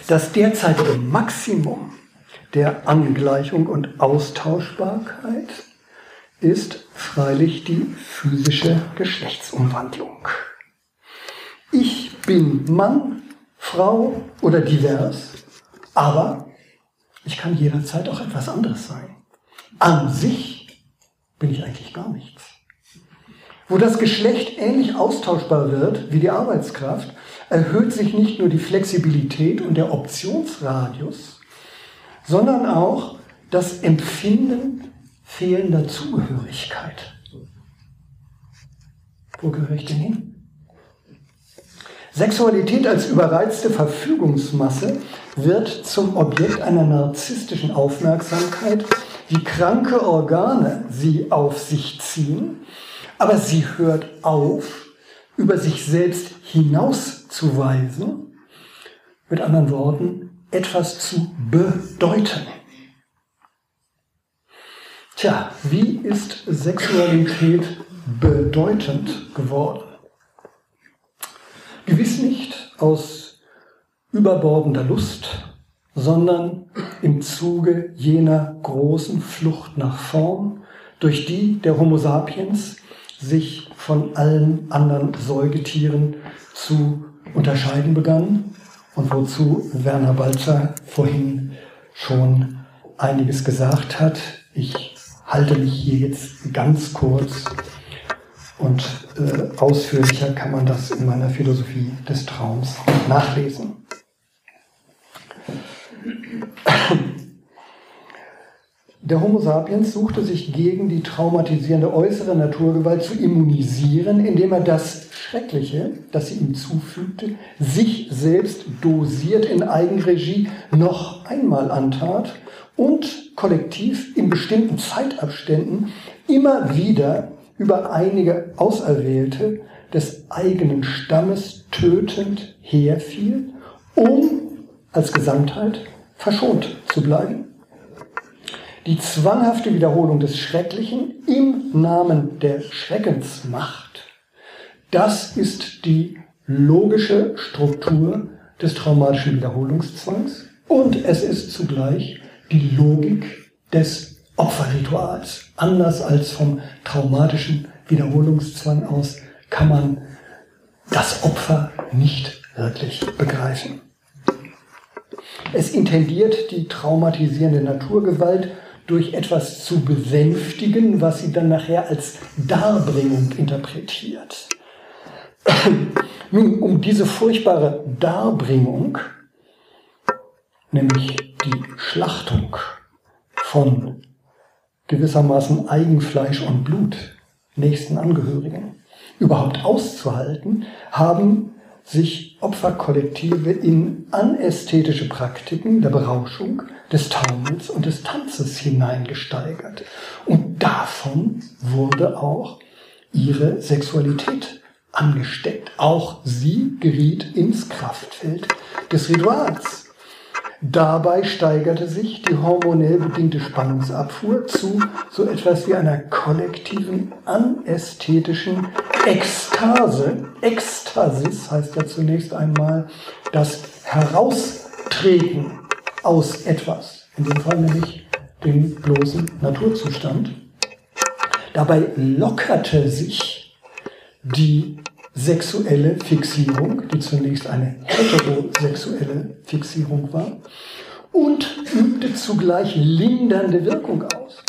Speaker 3: Das derzeitige Maximum der Angleichung und Austauschbarkeit ist freilich die physische Geschlechtsumwandlung. Ich bin Mann, Frau oder divers, aber ich kann jederzeit auch etwas anderes sein. An sich bin ich eigentlich gar nichts. Wo das Geschlecht ähnlich austauschbar wird wie die Arbeitskraft, erhöht sich nicht nur die Flexibilität und der Optionsradius, sondern auch das Empfinden fehlender Zugehörigkeit. Wo gehöre ich denn hin? Sexualität als überreizte Verfügungsmasse wird zum Objekt einer narzisstischen Aufmerksamkeit, wie kranke Organe sie auf sich ziehen, aber sie hört auf, über sich selbst hinauszuweisen, mit anderen Worten, etwas zu bedeuten. Tja, wie ist Sexualität bedeutend geworden? Aus überbordender Lust, sondern im Zuge jener großen Flucht nach vorn, durch die der Homo sapiens sich von allen anderen Säugetieren zu unterscheiden begann und wozu Werner Balzer vorhin schon einiges gesagt hat. Ich halte mich hier jetzt ganz kurz und äh, ausführlicher kann man das in meiner Philosophie des Traums nachlesen. Der Homo sapiens suchte sich gegen die traumatisierende äußere Naturgewalt zu immunisieren, indem er das Schreckliche, das sie ihm zufügte, sich selbst dosiert in Eigenregie noch einmal antat und kollektiv in bestimmten Zeitabständen immer wieder über einige Auserwählte des eigenen Stammes tötend herfiel, um als Gesamtheit verschont zu bleiben. Die zwanghafte Wiederholung des Schrecklichen im Namen der Schreckensmacht, das ist die logische Struktur des traumatischen Wiederholungszwangs und es ist zugleich die Logik des Opferrituals. Anders als vom traumatischen Wiederholungszwang aus kann man das Opfer nicht wirklich begreifen. Es intendiert die traumatisierende Naturgewalt durch etwas zu besänftigen, was sie dann nachher als Darbringung interpretiert. Nun, um diese furchtbare Darbringung, nämlich die Schlachtung von gewissermaßen Eigenfleisch und Blut nächsten Angehörigen überhaupt auszuhalten, haben sich Opferkollektive in anästhetische Praktiken der Berauschung, des Taumels und des Tanzes hineingesteigert. Und davon wurde auch ihre Sexualität angesteckt. Auch sie geriet ins Kraftfeld des Rituals. Dabei steigerte sich die hormonell bedingte Spannungsabfuhr zu so etwas wie einer kollektiven anästhetischen Ekstase. Ekstasis heißt ja zunächst einmal das Heraustreten aus etwas, in dem Fall nämlich dem bloßen Naturzustand. Dabei lockerte sich die sexuelle Fixierung, die zunächst eine heterosexuelle Fixierung war, und übte zugleich lindernde Wirkung aus,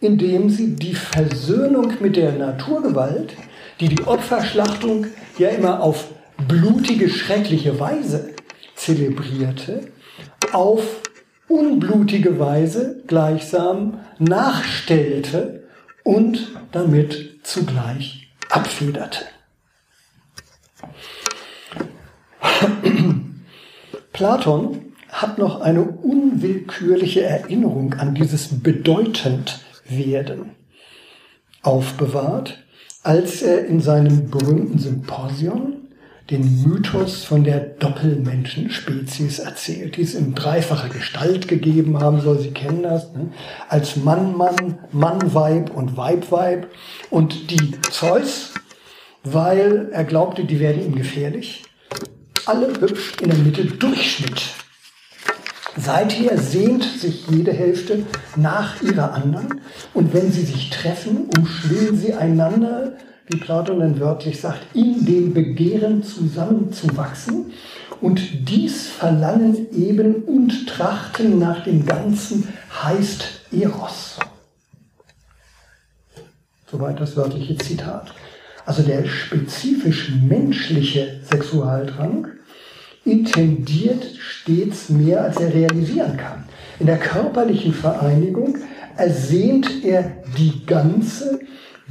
Speaker 3: indem sie die Versöhnung mit der Naturgewalt, die die Opferschlachtung ja immer auf blutige, schreckliche Weise zelebrierte, auf unblutige Weise gleichsam nachstellte und damit zugleich abfederte. Platon hat noch eine unwillkürliche Erinnerung an dieses Bedeutendwerden aufbewahrt, als er in seinem berühmten Symposion den Mythos von der Doppelmenschenspezies erzählt, die es in dreifacher Gestalt gegeben haben soll. Sie kennen das. Ne? Als Mann, Mann, Mann, Weib und Weib, Weib. Und die Zeus, weil er glaubte, die werden ihm gefährlich, alle hübsch in der Mitte Durchschnitt. Seither sehnt sich jede Hälfte nach ihrer anderen und wenn sie sich treffen, umschwillen sie einander wie Platon dann wörtlich sagt, in dem Begehren zusammenzuwachsen und dies Verlangen eben und Trachten nach dem Ganzen heißt Eros. Soweit das wörtliche Zitat. Also der spezifisch menschliche Sexualdrang intendiert stets mehr, als er realisieren kann. In der körperlichen Vereinigung ersehnt er die ganze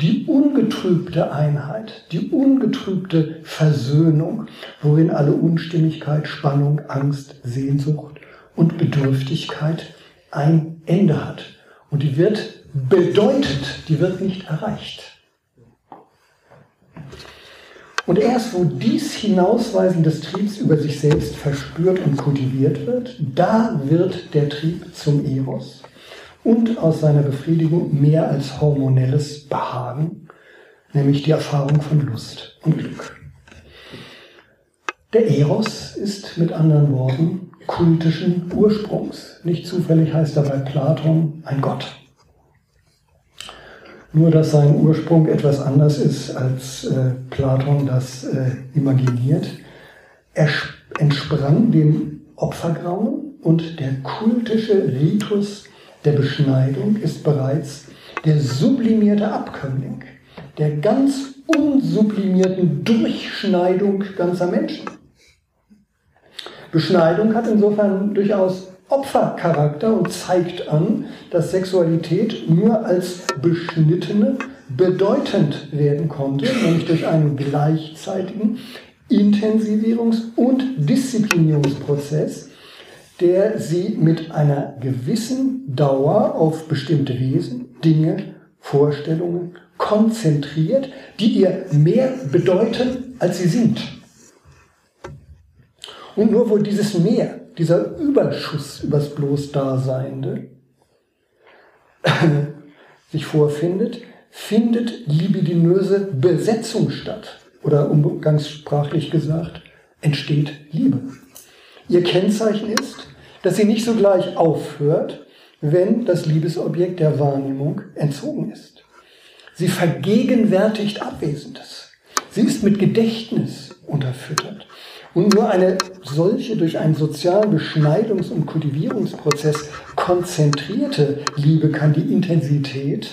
Speaker 3: die ungetrübte Einheit, die ungetrübte Versöhnung, worin alle Unstimmigkeit, Spannung, Angst, Sehnsucht und Bedürftigkeit ein Ende hat. Und die wird bedeutet, die wird nicht erreicht. Und erst wo dies Hinausweisen des Triebs über sich selbst verspürt und kultiviert wird, da wird der Trieb zum Eros und aus seiner Befriedigung mehr als hormonelles Behagen, nämlich die Erfahrung von Lust und Glück. Der Eros ist mit anderen Worten kultischen Ursprungs. Nicht zufällig heißt er bei Platon ein Gott. Nur dass sein Ursprung etwas anders ist, als äh, Platon das äh, imaginiert. Er entsprang dem Opfergrauen und der kultische Ritus der Beschneidung ist bereits der sublimierte Abkömmling der ganz unsublimierten Durchschneidung ganzer Menschen. Beschneidung hat insofern durchaus Opfercharakter und zeigt an, dass Sexualität nur als beschnittene bedeutend werden konnte, nämlich durch einen gleichzeitigen Intensivierungs- und Disziplinierungsprozess, der sie mit einer gewissen Dauer auf bestimmte Wesen, Dinge, Vorstellungen konzentriert, die ihr mehr bedeuten, als sie sind. Und nur wo dieses Mehr, dieser Überschuss übers bloß Daseinende sich vorfindet, findet libidinöse Besetzung statt. Oder umgangssprachlich gesagt, entsteht Liebe. Ihr Kennzeichen ist, dass sie nicht sogleich aufhört, wenn das Liebesobjekt der Wahrnehmung entzogen ist. Sie vergegenwärtigt Abwesendes. Sie ist mit Gedächtnis unterfüttert. Und nur eine solche durch einen sozialen Beschneidungs- und Kultivierungsprozess konzentrierte Liebe kann die Intensität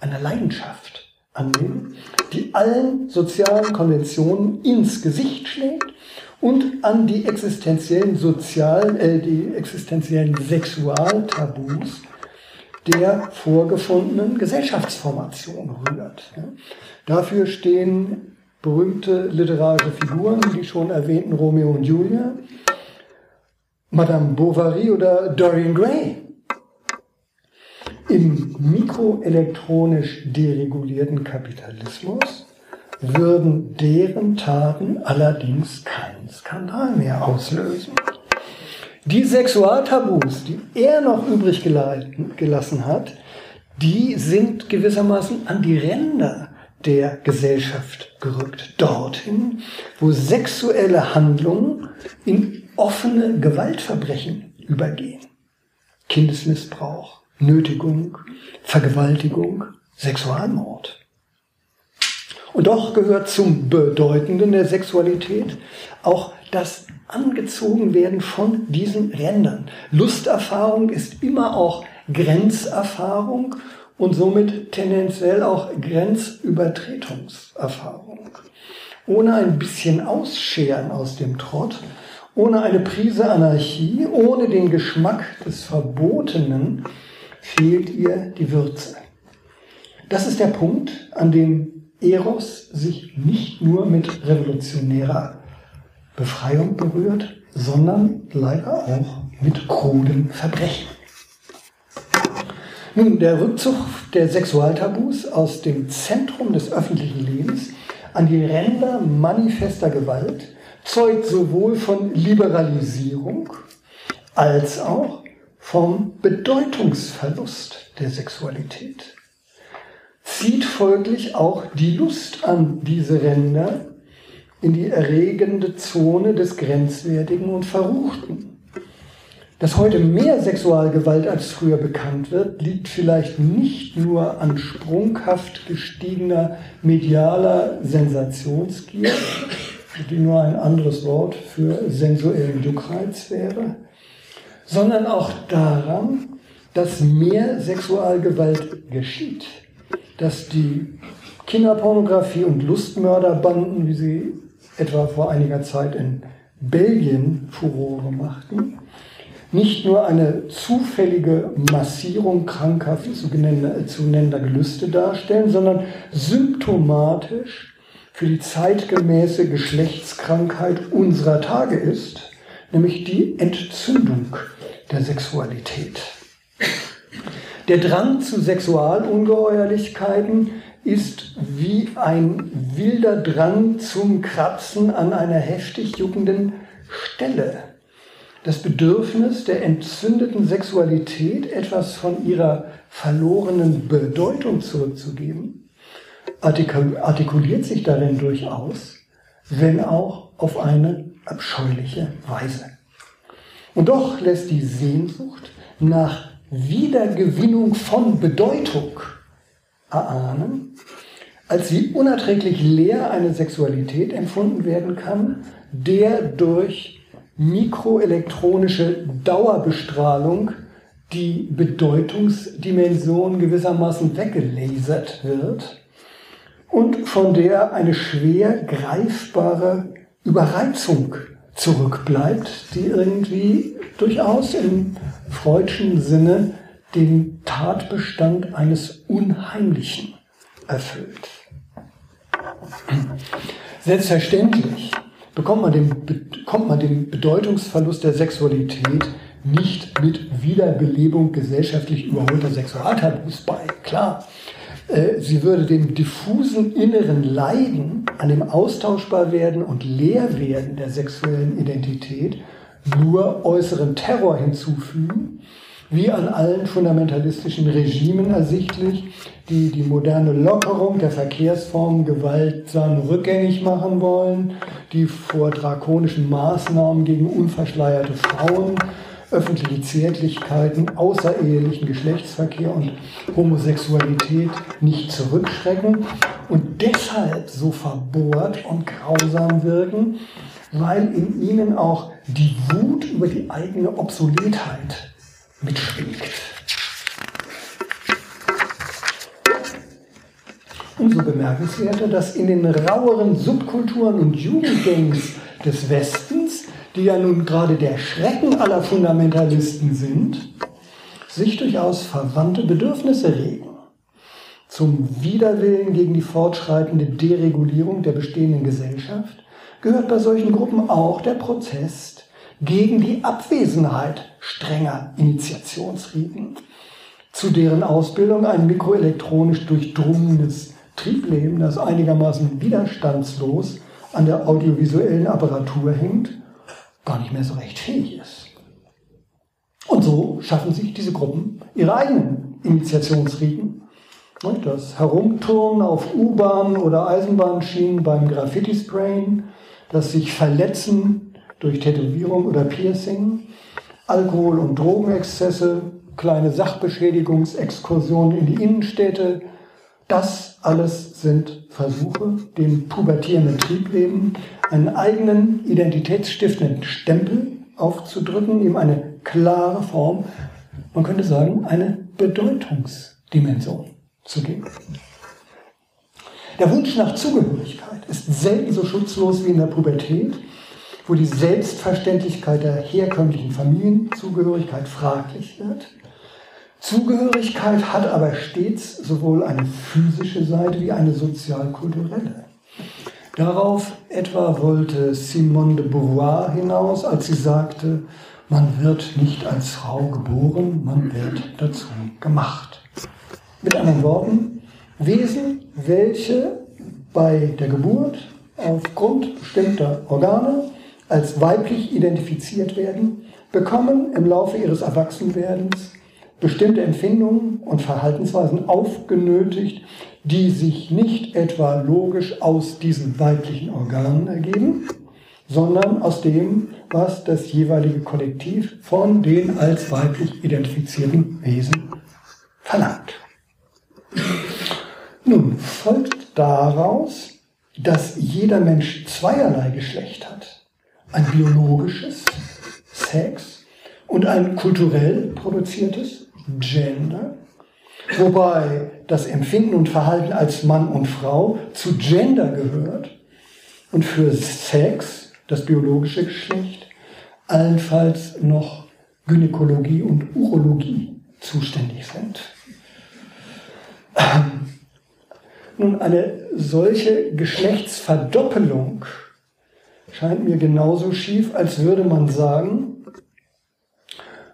Speaker 3: einer Leidenschaft annehmen, die allen sozialen Konventionen ins Gesicht schlägt und an die existenziellen sozialen, äh, die existenziellen Sexualtabus der vorgefundenen Gesellschaftsformation rührt. Dafür stehen berühmte literarische Figuren, die schon erwähnten Romeo und Julia, Madame Bovary oder Dorian Gray. Im mikroelektronisch deregulierten Kapitalismus würden deren Taten allerdings keinen Skandal mehr auslösen. Die Sexualtabus, die er noch übrig gelassen hat, die sind gewissermaßen an die Ränder der Gesellschaft gerückt. Dorthin, wo sexuelle Handlungen in offene Gewaltverbrechen übergehen. Kindesmissbrauch, Nötigung, Vergewaltigung, Sexualmord. Und doch gehört zum Bedeutenden der Sexualität auch das Angezogenwerden von diesen Rändern. Lusterfahrung ist immer auch Grenzerfahrung und somit tendenziell auch Grenzübertretungserfahrung. Ohne ein bisschen Ausscheren aus dem Trott, ohne eine Prise Anarchie, ohne den Geschmack des Verbotenen fehlt ihr die Würze. Das ist der Punkt, an dem Eros sich nicht nur mit revolutionärer Befreiung berührt, sondern leider auch mit kruden Verbrechen. Nun, der Rückzug der Sexualtabus aus dem Zentrum des öffentlichen Lebens an die Ränder manifester Gewalt zeugt sowohl von Liberalisierung als auch vom Bedeutungsverlust der Sexualität. Zieht folglich auch die Lust an diese Ränder in die erregende Zone des Grenzwertigen und Verruchten. Dass heute mehr Sexualgewalt als früher bekannt wird, liegt vielleicht nicht nur an sprunghaft gestiegener medialer Sensationsgier, die nur ein anderes Wort für sensuellen Juckreiz wäre, sondern auch daran, dass mehr Sexualgewalt geschieht, dass die Kinderpornografie und Lustmörderbanden, wie sie etwa vor einiger Zeit in Belgien Furore machten, nicht nur eine zufällige Massierung krankhaft zu nennender Gelüste darstellen, sondern symptomatisch für die zeitgemäße Geschlechtskrankheit unserer Tage ist, nämlich die Entzündung der Sexualität. Der Drang zu Sexualungeheuerlichkeiten ist wie ein wilder Drang zum Kratzen an einer heftig juckenden Stelle. Das Bedürfnis der entzündeten Sexualität, etwas von ihrer verlorenen Bedeutung zurückzugeben, artikuliert sich darin durchaus, wenn auch auf eine abscheuliche Weise. Und doch lässt die Sehnsucht nach Wiedergewinnung von Bedeutung erahnen, als wie unerträglich leer eine Sexualität empfunden werden kann, der durch mikroelektronische Dauerbestrahlung die Bedeutungsdimension gewissermaßen weggelasert wird und von der eine schwer greifbare Überreizung zurückbleibt, die irgendwie durchaus im freudschen Sinne den Tatbestand eines Unheimlichen erfüllt. Selbstverständlich bekommt man, den, bekommt man den Bedeutungsverlust der Sexualität nicht mit Wiederbelebung gesellschaftlich überholter Sexualtabus bei. Klar, äh, sie würde dem diffusen inneren Leiden an dem Austauschbarwerden und Leerwerden der sexuellen Identität nur äußeren Terror hinzufügen wie an allen fundamentalistischen Regimen ersichtlich, die die moderne Lockerung der Verkehrsformen gewaltsam rückgängig machen wollen, die vor drakonischen Maßnahmen gegen unverschleierte Frauen, öffentliche Zärtlichkeiten, außerehelichen Geschlechtsverkehr und Homosexualität nicht zurückschrecken und deshalb so verbohrt und grausam wirken, weil in ihnen auch die Wut über die eigene Obsoletheit mitschwingt. Umso bemerkenswerter, dass in den raueren Subkulturen und Jugendgangs des Westens, die ja nun gerade der Schrecken aller Fundamentalisten sind, sich durchaus verwandte Bedürfnisse regen. Zum Widerwillen gegen die fortschreitende Deregulierung der bestehenden Gesellschaft gehört bei solchen Gruppen auch der Prozess gegen die Abwesenheit strenger Initiationsriten, zu deren Ausbildung ein mikroelektronisch durchdrungenes Triebleben, das einigermaßen widerstandslos an der audiovisuellen Apparatur hängt, gar nicht mehr so recht fähig ist. Und so schaffen sich diese Gruppen ihre eigenen Initiationsriten. Das Herumturnen auf U-Bahnen oder Eisenbahnschienen beim Graffiti-Sprayen, das sich Verletzen durch Tätowierung oder Piercing, Alkohol- und Drogenexzesse, kleine Sachbeschädigungsexkursionen in die Innenstädte. Das alles sind Versuche, dem pubertierenden Triebleben einen eigenen identitätsstiftenden Stempel aufzudrücken, ihm eine klare Form, man könnte sagen, eine Bedeutungsdimension zu geben. Der Wunsch nach Zugehörigkeit ist selten so schutzlos wie in der Pubertät wo die Selbstverständlichkeit der herkömmlichen Familienzugehörigkeit fraglich wird. Zugehörigkeit hat aber stets sowohl eine physische Seite wie eine sozialkulturelle. Darauf etwa wollte Simone de Beauvoir hinaus, als sie sagte, man wird nicht als Frau geboren, man wird dazu gemacht. Mit anderen Worten, Wesen, welche bei der Geburt aufgrund bestimmter Organe als weiblich identifiziert werden, bekommen im Laufe ihres Erwachsenwerdens bestimmte Empfindungen und Verhaltensweisen aufgenötigt, die sich nicht etwa logisch aus diesen weiblichen Organen ergeben, sondern aus dem, was das jeweilige Kollektiv von den als weiblich identifizierten Wesen verlangt. Nun folgt daraus, dass jeder Mensch zweierlei Geschlecht hat. Ein biologisches Sex und ein kulturell produziertes Gender, wobei das Empfinden und Verhalten als Mann und Frau zu Gender gehört und für Sex, das biologische Geschlecht, allenfalls noch Gynäkologie und Urologie zuständig sind. Nun, eine solche Geschlechtsverdoppelung scheint mir genauso schief, als würde man sagen,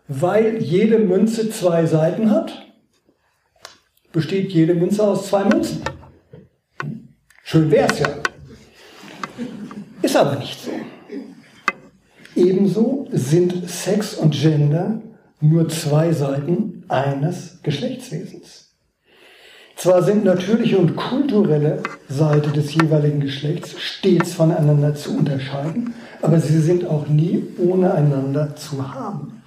Speaker 3: weil jede Münze zwei Seiten hat, besteht jede Münze aus zwei Münzen. Schön wär's ja. Ist aber nicht so. Ebenso sind Sex und Gender nur zwei Seiten eines Geschlechtswesens. Zwar sind natürliche und kulturelle Seite des jeweiligen Geschlechts stets voneinander zu unterscheiden, aber sie sind auch nie ohne einander zu haben.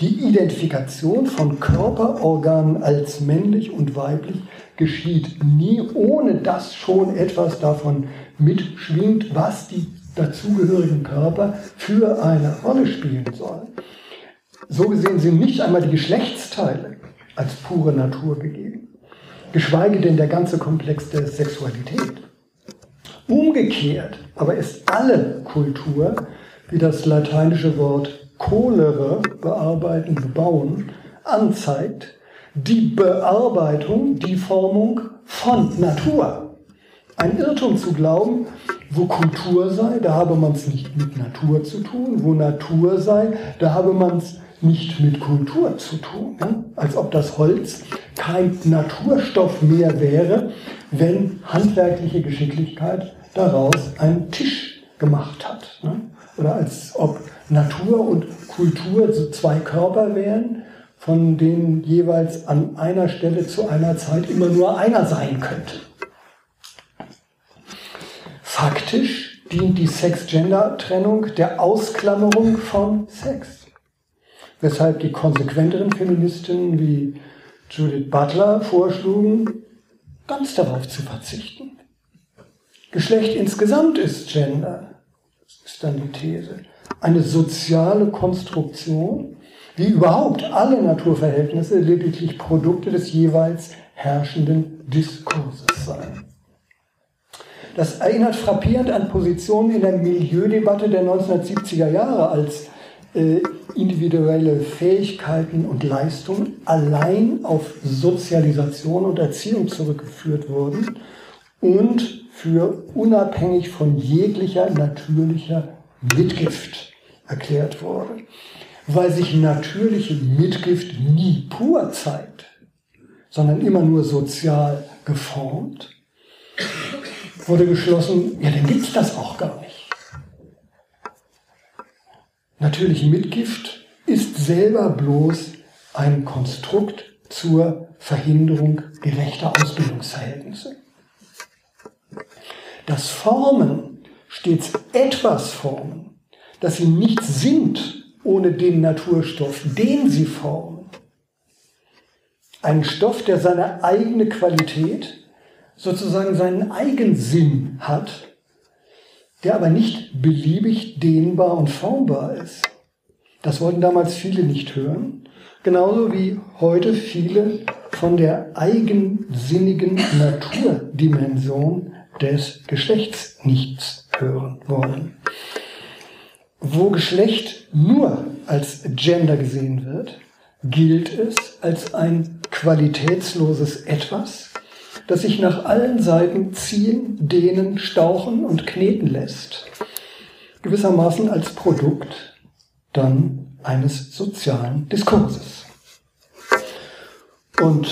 Speaker 3: Die Identifikation von Körperorganen als männlich und weiblich geschieht nie, ohne dass schon etwas davon mitschwingt, was die dazugehörigen Körper für eine Rolle spielen sollen. So gesehen sind nicht einmal die Geschlechtsteile als pure Natur gegeben geschweige denn der ganze Komplex der Sexualität. Umgekehrt aber ist alle Kultur, wie das lateinische Wort cholere, bearbeiten, bebauen, anzeigt, die Bearbeitung, die Formung von Natur. Ein Irrtum zu glauben, wo Kultur sei, da habe man es nicht mit Natur zu tun, wo Natur sei, da habe man es nicht mit Kultur zu tun. Ne? Als ob das Holz kein Naturstoff mehr wäre, wenn handwerkliche Geschicklichkeit daraus einen Tisch gemacht hat. Ne? Oder als ob Natur und Kultur so zwei Körper wären, von denen jeweils an einer Stelle zu einer Zeit immer nur einer sein könnte. Faktisch dient die Sex-Gender-Trennung der Ausklammerung von Sex weshalb die konsequenteren Feministinnen wie Judith Butler vorschlugen, ganz darauf zu verzichten. Geschlecht insgesamt ist Gender, ist dann die These. Eine soziale Konstruktion, wie überhaupt alle Naturverhältnisse lediglich Produkte des jeweils herrschenden Diskurses seien. Das erinnert frappierend an Positionen in der Milieudebatte der 1970er Jahre, als individuelle Fähigkeiten und Leistungen allein auf Sozialisation und Erziehung zurückgeführt wurden und für unabhängig von jeglicher natürlicher Mitgift erklärt wurde. Weil sich natürliche Mitgift nie pur zeigt, sondern immer nur sozial geformt, wurde geschlossen, ja, dann gibt es das auch gar nicht natürliche Mitgift ist selber bloß ein Konstrukt zur Verhinderung gerechter Ausbildungsverhältnisse. Das Formen stets etwas formen, dass sie nichts sind ohne den Naturstoff, den sie formen. Ein Stoff, der seine eigene Qualität, sozusagen seinen Eigensinn hat der aber nicht beliebig dehnbar und formbar ist. Das wollten damals viele nicht hören, genauso wie heute viele von der eigensinnigen Naturdimension des Geschlechts nichts hören wollen. Wo Geschlecht nur als Gender gesehen wird, gilt es als ein qualitätsloses Etwas, das sich nach allen Seiten ziehen, dehnen, stauchen und kneten lässt. Gewissermaßen als Produkt dann eines sozialen Diskurses. Und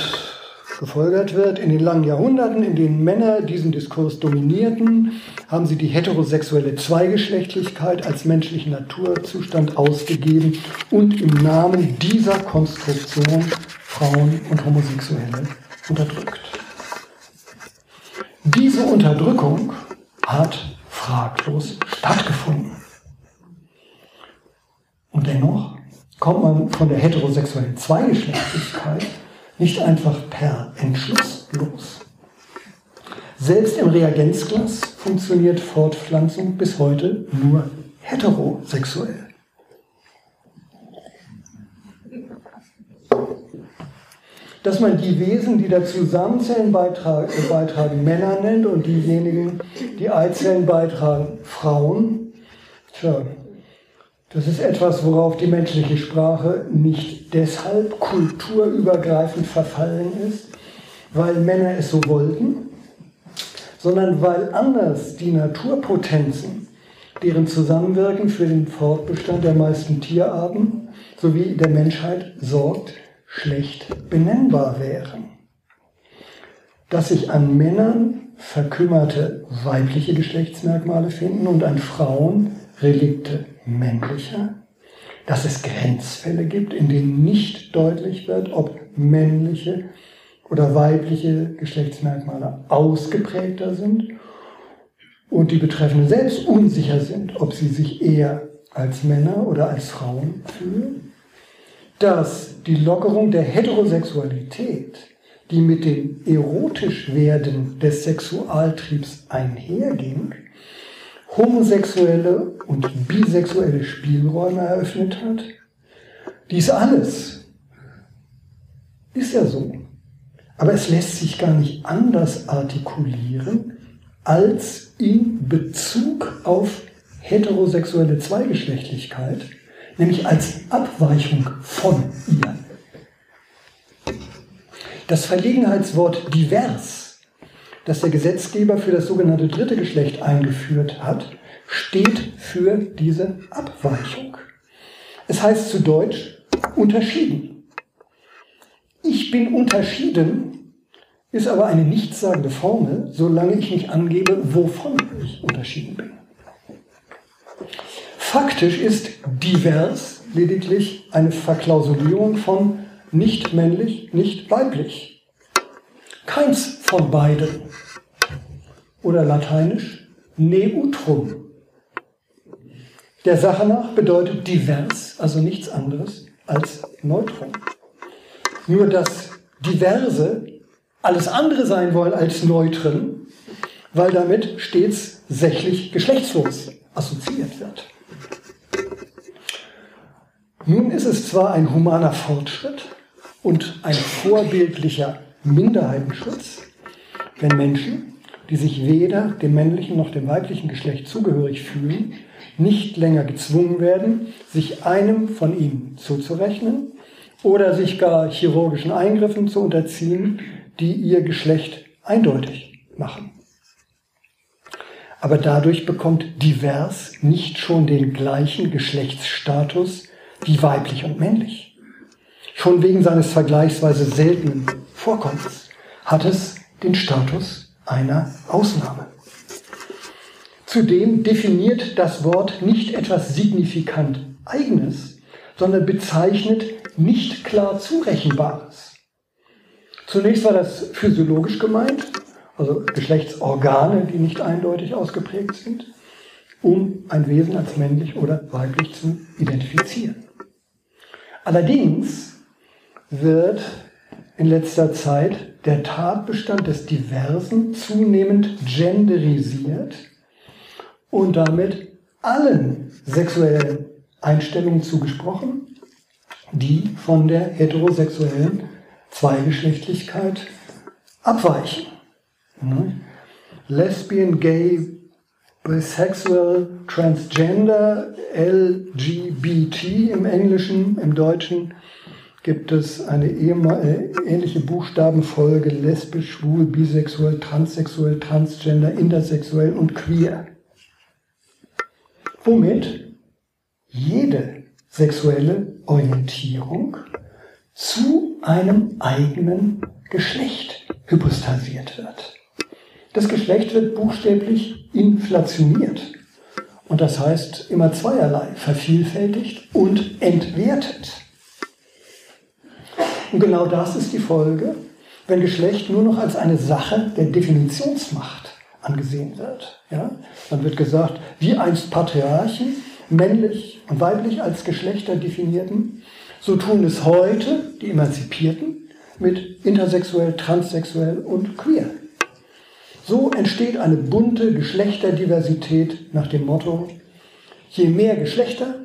Speaker 3: gefolgert wird. In den langen Jahrhunderten, in denen Männer diesen Diskurs dominierten, haben sie die heterosexuelle Zweigeschlechtlichkeit als menschlichen Naturzustand ausgegeben und im Namen dieser Konstruktion Frauen und Homosexuelle unterdrückt. Diese Unterdrückung hat fraglos stattgefunden. Und dennoch kommt man von der heterosexuellen Zweigeschlechtlichkeit nicht einfach per Entschluss los. Selbst im Reagenzglas funktioniert Fortpflanzung bis heute nur heterosexuell. Dass man die Wesen, die da Zusammenzellen beitragen, beitragen, Männer nennt und diejenigen, die Eizellen beitragen, Frauen, tja, das ist etwas, worauf die menschliche Sprache nicht deshalb kulturübergreifend verfallen ist, weil Männer es so wollten, sondern weil anders die Naturpotenzen, deren Zusammenwirken für den Fortbestand der meisten Tierarten sowie der Menschheit sorgt, schlecht benennbar wären. Dass sich an Männern verkümmerte weibliche Geschlechtsmerkmale finden und an Frauen Relikte männlicher, dass es Grenzfälle gibt, in denen nicht deutlich wird, ob männliche oder weibliche Geschlechtsmerkmale ausgeprägter sind und die Betreffenden selbst unsicher sind, ob sie sich eher als Männer oder als Frauen fühlen, dass die Lockerung der Heterosexualität, die mit dem Erotischwerden des Sexualtriebs einherging, homosexuelle und bisexuelle Spielräume eröffnet hat. Dies alles ist ja so. Aber es lässt sich gar nicht anders artikulieren als in Bezug auf heterosexuelle Zweigeschlechtlichkeit, nämlich als Abweichung von ihr. Das Verlegenheitswort divers das der Gesetzgeber für das sogenannte dritte Geschlecht eingeführt hat, steht für diese Abweichung. Es heißt zu Deutsch unterschieden. Ich bin unterschieden, ist aber eine nichtssagende Formel, solange ich nicht angebe, wovon ich unterschieden bin. Faktisch ist divers lediglich eine Verklausulierung von nicht männlich, nicht weiblich. Keins von beiden oder lateinisch neutrum. Der Sache nach bedeutet divers, also nichts anderes als neutrum. Nur dass diverse alles andere sein wollen als neutren, weil damit stets sächlich geschlechtslos assoziiert wird. Nun ist es zwar ein humaner Fortschritt und ein vorbildlicher Minderheitenschutz, wenn Menschen die sich weder dem männlichen noch dem weiblichen Geschlecht zugehörig fühlen, nicht länger gezwungen werden, sich einem von ihnen zuzurechnen oder sich gar chirurgischen Eingriffen zu unterziehen, die ihr Geschlecht eindeutig machen. Aber dadurch bekommt divers nicht schon den gleichen Geschlechtsstatus wie weiblich und männlich. Schon wegen seines vergleichsweise seltenen Vorkommens hat es den Status einer Ausnahme. Zudem definiert das Wort nicht etwas signifikant Eigenes, sondern bezeichnet nicht klar Zurechenbares. Zunächst war das physiologisch gemeint, also Geschlechtsorgane, die nicht eindeutig ausgeprägt sind, um ein Wesen als männlich oder weiblich zu identifizieren. Allerdings wird in letzter Zeit der Tatbestand des Diversen zunehmend genderisiert und damit allen sexuellen Einstellungen zugesprochen, die von der heterosexuellen Zweigeschlechtlichkeit abweichen. Ne? Lesbian, Gay, Bisexual, Transgender, LGBT im Englischen, im Deutschen gibt es eine äh, ähnliche Buchstabenfolge lesbisch, schwul, bisexuell, transsexuell, transgender, intersexuell und queer. Womit jede sexuelle Orientierung zu einem eigenen Geschlecht hypostasiert wird. Das Geschlecht wird buchstäblich inflationiert. Und das heißt immer zweierlei, vervielfältigt und entwertet. Und genau das ist die Folge, wenn Geschlecht nur noch als eine Sache der Definitionsmacht angesehen wird. Ja? Dann wird gesagt, wie einst Patriarchen männlich und weiblich als Geschlechter definierten, so tun es heute die Emanzipierten mit intersexuell, transsexuell und queer. So entsteht eine bunte Geschlechterdiversität nach dem Motto, je mehr Geschlechter,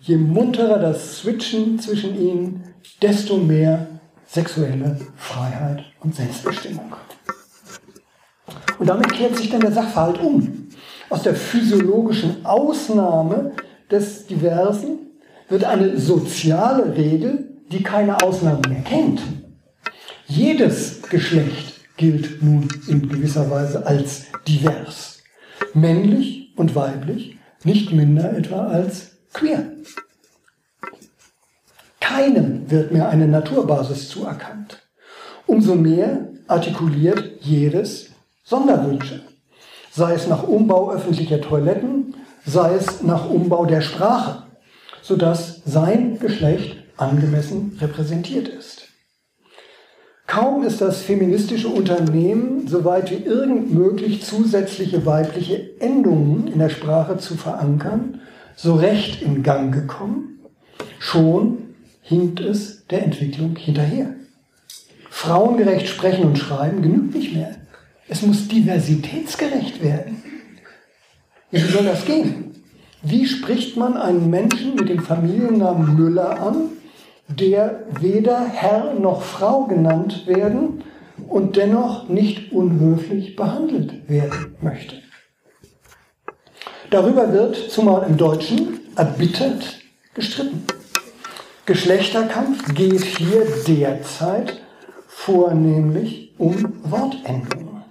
Speaker 3: je munterer das Switchen zwischen ihnen, desto mehr sexuelle Freiheit und Selbstbestimmung. Und damit kehrt sich dann der Sachverhalt um. Aus der physiologischen Ausnahme des Diversen wird eine soziale Regel, die keine Ausnahmen mehr kennt. Jedes Geschlecht gilt nun in gewisser Weise als divers. Männlich und weiblich, nicht minder etwa als queer. Keinem wird mehr eine Naturbasis zuerkannt. Umso mehr artikuliert jedes Sonderwünsche, sei es nach Umbau öffentlicher Toiletten, sei es nach Umbau der Sprache, sodass sein Geschlecht angemessen repräsentiert ist. Kaum ist das feministische Unternehmen, soweit wie irgend möglich zusätzliche weibliche Endungen in der Sprache zu verankern, so recht in Gang gekommen, schon hinkt es der Entwicklung hinterher. Frauengerecht sprechen und schreiben genügt nicht mehr. Es muss diversitätsgerecht werden. Wie soll das gehen? Wie spricht man einen Menschen mit dem Familiennamen Müller an, der weder Herr noch Frau genannt werden und dennoch nicht unhöflich behandelt werden möchte? Darüber wird, zumal im Deutschen, erbittert gestritten. Geschlechterkampf geht hier derzeit vornehmlich um Wortendungen.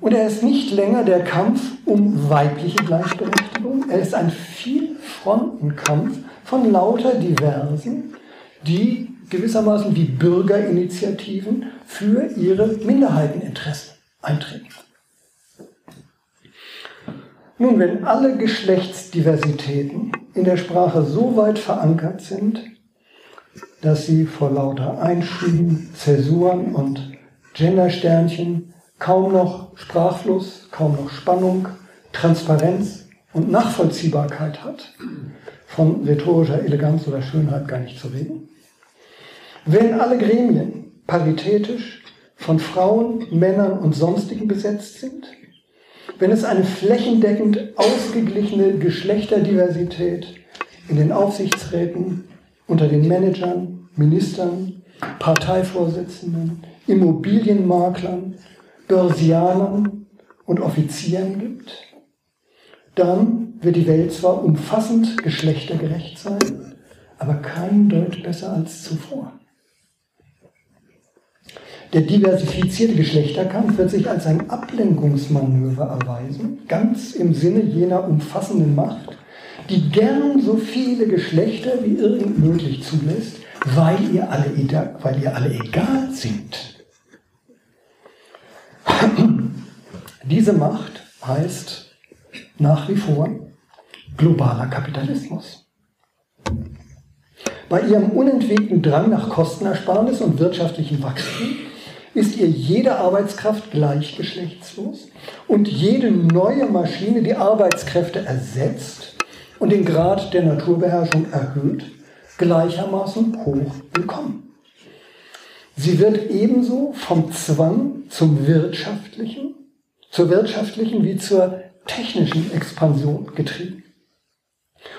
Speaker 3: Und er ist nicht länger der Kampf um weibliche Gleichberechtigung, er ist ein Vielfrontenkampf von lauter Diversen, die gewissermaßen wie Bürgerinitiativen für ihre Minderheiteninteressen eintreten. Nun, wenn alle Geschlechtsdiversitäten in der Sprache so weit verankert sind, dass sie vor lauter Einschüben, Zäsuren und Gendersternchen kaum noch Sprachfluss, kaum noch Spannung, Transparenz und Nachvollziehbarkeit hat, von rhetorischer Eleganz oder Schönheit gar nicht zu reden. Wenn alle Gremien paritätisch von Frauen, Männern und Sonstigen besetzt sind, wenn es eine flächendeckend ausgeglichene Geschlechterdiversität in den Aufsichtsräten, unter den Managern, Ministern, Parteivorsitzenden, Immobilienmaklern, Börsianern und Offizieren gibt, dann wird die Welt zwar umfassend geschlechtergerecht sein, aber kein Deut besser als zuvor. Der diversifizierte Geschlechterkampf wird sich als ein Ablenkungsmanöver erweisen, ganz im Sinne jener umfassenden Macht, die gern so viele Geschlechter wie irgend möglich zulässt, weil ihr alle, weil ihr alle egal sind. Diese Macht heißt nach wie vor globaler Kapitalismus. Bei ihrem unentwegten Drang nach Kostenersparnis und wirtschaftlichem Wachstum ist ihr jede Arbeitskraft gleichgeschlechtslos und jede neue Maschine, die Arbeitskräfte ersetzt und den Grad der Naturbeherrschung erhöht, gleichermaßen hoch willkommen. Sie wird ebenso vom Zwang zum wirtschaftlichen, zur wirtschaftlichen wie zur technischen Expansion getrieben.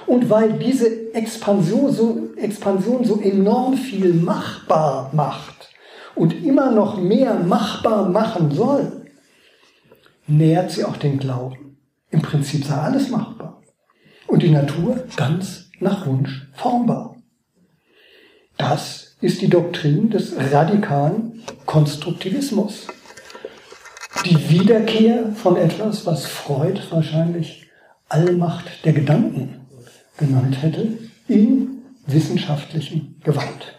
Speaker 3: Und weil diese Expansion so, Expansion so enorm viel machbar macht und immer noch mehr machbar machen soll, nährt sie auch den Glauben. Im Prinzip sei alles machbar. Und die Natur ganz nach Wunsch formbar. Das ist die Doktrin des radikalen Konstruktivismus. Die Wiederkehr von etwas, was Freud wahrscheinlich Allmacht der Gedanken genannt hätte, in wissenschaftlichem Gewalt.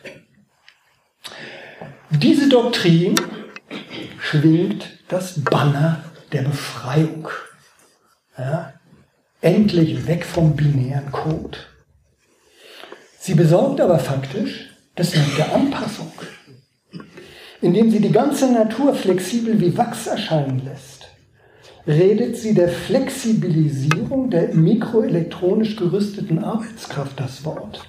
Speaker 3: Doktrin schwingt das Banner der Befreiung. Ja? Endlich weg vom binären Code. Sie besorgt aber faktisch das Land der Anpassung, indem sie die ganze Natur flexibel wie Wachs erscheinen lässt. Redet sie der Flexibilisierung der mikroelektronisch gerüsteten Arbeitskraft das Wort.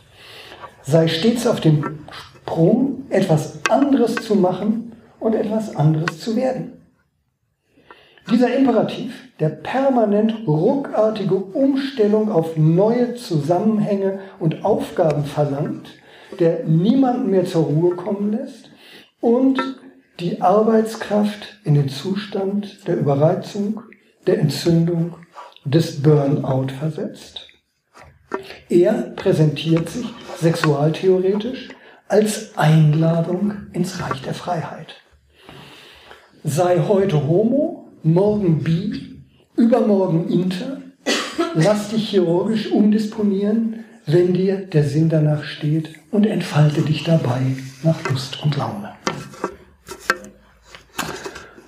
Speaker 3: Sei stets auf dem Sprung, etwas anderes zu machen und etwas anderes zu werden. Dieser Imperativ, der permanent ruckartige Umstellung auf neue Zusammenhänge und Aufgaben verlangt, der niemanden mehr zur Ruhe kommen lässt und die Arbeitskraft in den Zustand der Überreizung, der Entzündung, des Burnout versetzt. Er präsentiert sich sexualtheoretisch als Einladung ins Reich der Freiheit. Sei heute Homo, morgen Bi, übermorgen Inter, lass dich chirurgisch umdisponieren, wenn dir der Sinn danach steht und entfalte dich dabei nach Lust und Laune.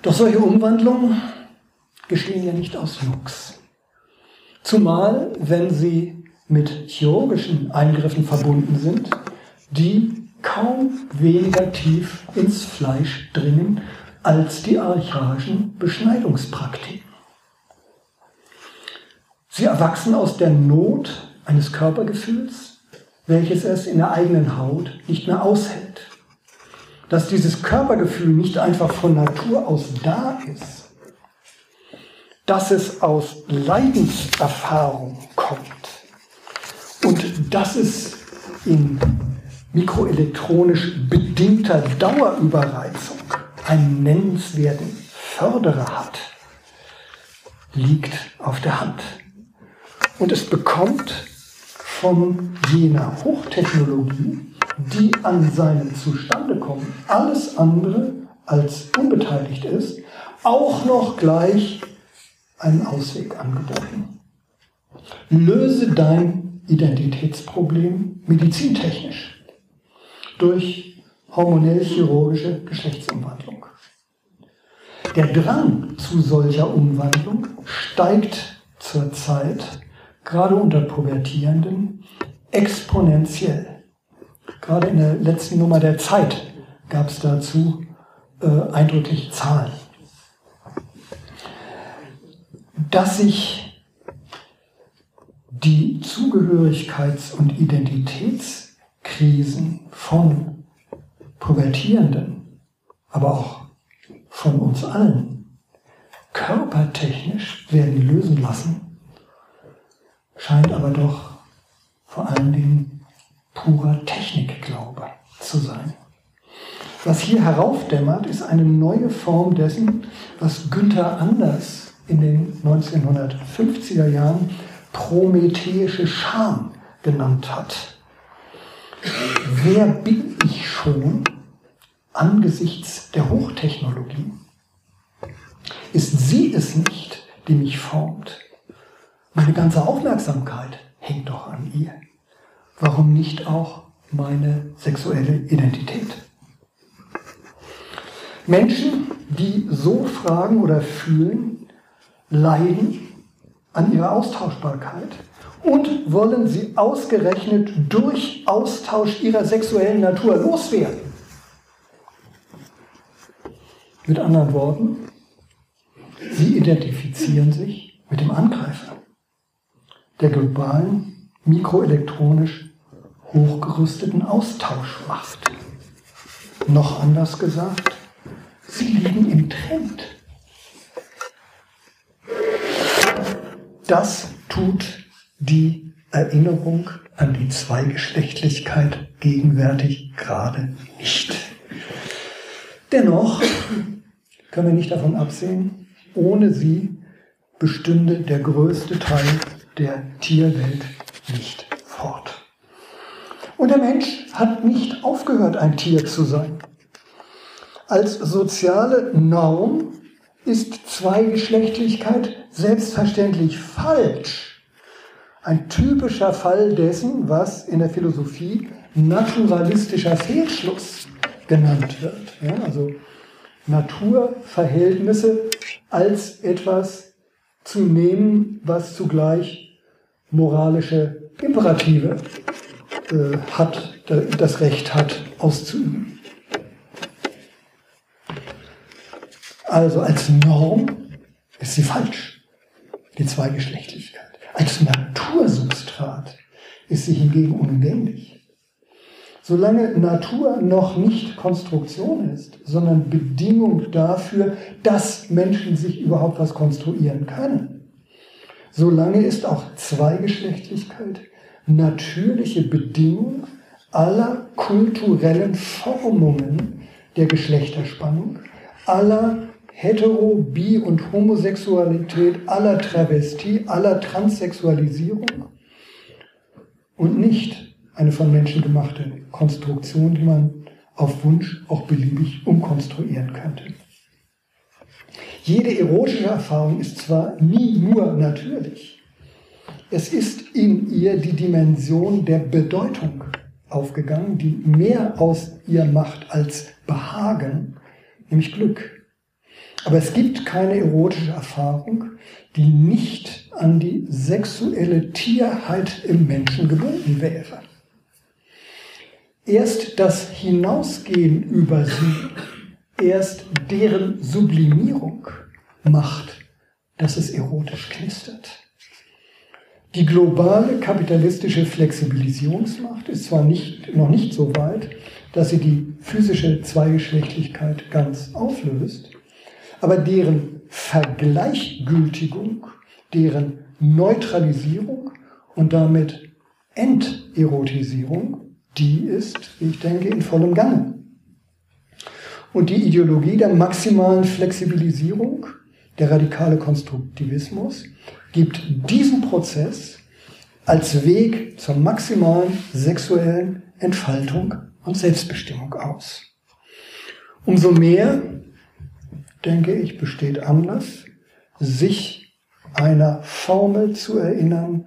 Speaker 3: Doch solche Umwandlungen geschehen ja nicht aus Jux. Zumal, wenn sie mit chirurgischen Eingriffen verbunden sind, die kaum weniger tief ins Fleisch dringen als die archaischen Beschneidungspraktiken. Sie erwachsen aus der Not eines Körpergefühls, welches es in der eigenen Haut nicht mehr aushält. Dass dieses Körpergefühl nicht einfach von Natur aus da ist, dass es aus Leidenserfahrung kommt und dass es in mikroelektronisch bedingter Dauerüberreizung einen nennenswerten Förderer hat, liegt auf der Hand. Und es bekommt von jener Hochtechnologie, die an seinem Zustandekommen alles andere als unbeteiligt ist, auch noch gleich einen Ausweg angeboten. Löse dein Identitätsproblem medizintechnisch durch hormonell-chirurgische Geschlechtsumwandlung. Der Drang zu solcher Umwandlung steigt zurzeit, gerade unter Pubertierenden, exponentiell. Gerade in der letzten Nummer der Zeit gab es dazu äh, eindrückliche Zahlen. Dass sich die Zugehörigkeits- und Identitätskrisen von Pubertierenden, aber auch von uns allen, körpertechnisch werden lösen lassen, scheint aber doch vor allen Dingen purer Technikglaube zu sein. Was hier heraufdämmert, ist eine neue Form dessen, was Günther Anders in den 1950er Jahren prometheische Scham genannt hat. Wer bin ich schon, angesichts der Hochtechnologie? Ist sie es nicht, die mich formt? Meine ganze Aufmerksamkeit hängt doch an ihr. Warum nicht auch meine sexuelle Identität? Menschen, die so fragen oder fühlen, leiden an ihrer Austauschbarkeit und wollen sie ausgerechnet durch Austausch ihrer sexuellen Natur loswerden. Mit anderen Worten, sie identifizieren sich mit dem Angreifer der globalen, mikroelektronisch hochgerüsteten Austauschmacht. Noch anders gesagt, sie liegen im Trend. Das tut die Erinnerung an die Zweigeschlechtlichkeit gegenwärtig gerade nicht. Dennoch können wir nicht davon absehen, ohne sie bestünde der größte Teil der Tierwelt nicht fort. Und der Mensch hat nicht aufgehört, ein Tier zu sein. Als soziale Norm ist Zweigeschlechtlichkeit selbstverständlich falsch. Ein typischer Fall dessen, was in der Philosophie naturalistischer Fehlschluss genannt wird. Ja, also Naturverhältnisse als etwas zu nehmen, was zugleich moralische Imperative äh, hat, das Recht hat, auszuüben. Also als Norm ist sie falsch, die Zweigeschlechtlichkeit. Als Natursubstrat ist sie hingegen unumgänglich. Solange Natur noch nicht Konstruktion ist, sondern Bedingung dafür, dass Menschen sich überhaupt was konstruieren können, solange ist auch Zweigeschlechtlichkeit natürliche Bedingung aller kulturellen Formungen der Geschlechterspannung, aller Hetero-, Bi- und Homosexualität, aller Travestie, aller Transsexualisierung und nicht eine von Menschen gemachte Konstruktion, die man auf Wunsch auch beliebig umkonstruieren könnte. Jede erotische Erfahrung ist zwar nie nur natürlich, es ist in ihr die Dimension der Bedeutung aufgegangen, die mehr aus ihr macht als Behagen, nämlich Glück. Aber es gibt keine erotische Erfahrung, die nicht an die sexuelle Tierheit im Menschen gebunden wäre. Erst das Hinausgehen über sie, erst deren Sublimierung macht, dass es erotisch knistert. Die globale kapitalistische Flexibilisierungsmacht ist zwar nicht, noch nicht so weit, dass sie die physische Zweigeschlechtlichkeit ganz auflöst, aber deren Vergleichgültigung, deren Neutralisierung und damit Enterotisierung, die ist, wie ich denke, in vollem Gange. Und die Ideologie der maximalen Flexibilisierung, der radikale Konstruktivismus, gibt diesen Prozess als Weg zur maximalen sexuellen Entfaltung und Selbstbestimmung aus. Umso mehr, denke ich, besteht Anlass, sich einer Formel zu erinnern,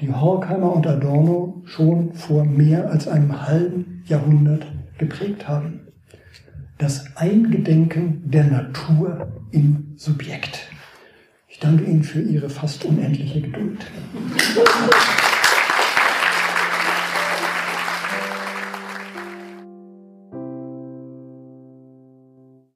Speaker 3: die Horkheimer und Adorno schon vor mehr als einem halben Jahrhundert geprägt haben. Das Eingedenken der Natur im Subjekt. Ich danke Ihnen für Ihre fast unendliche Geduld.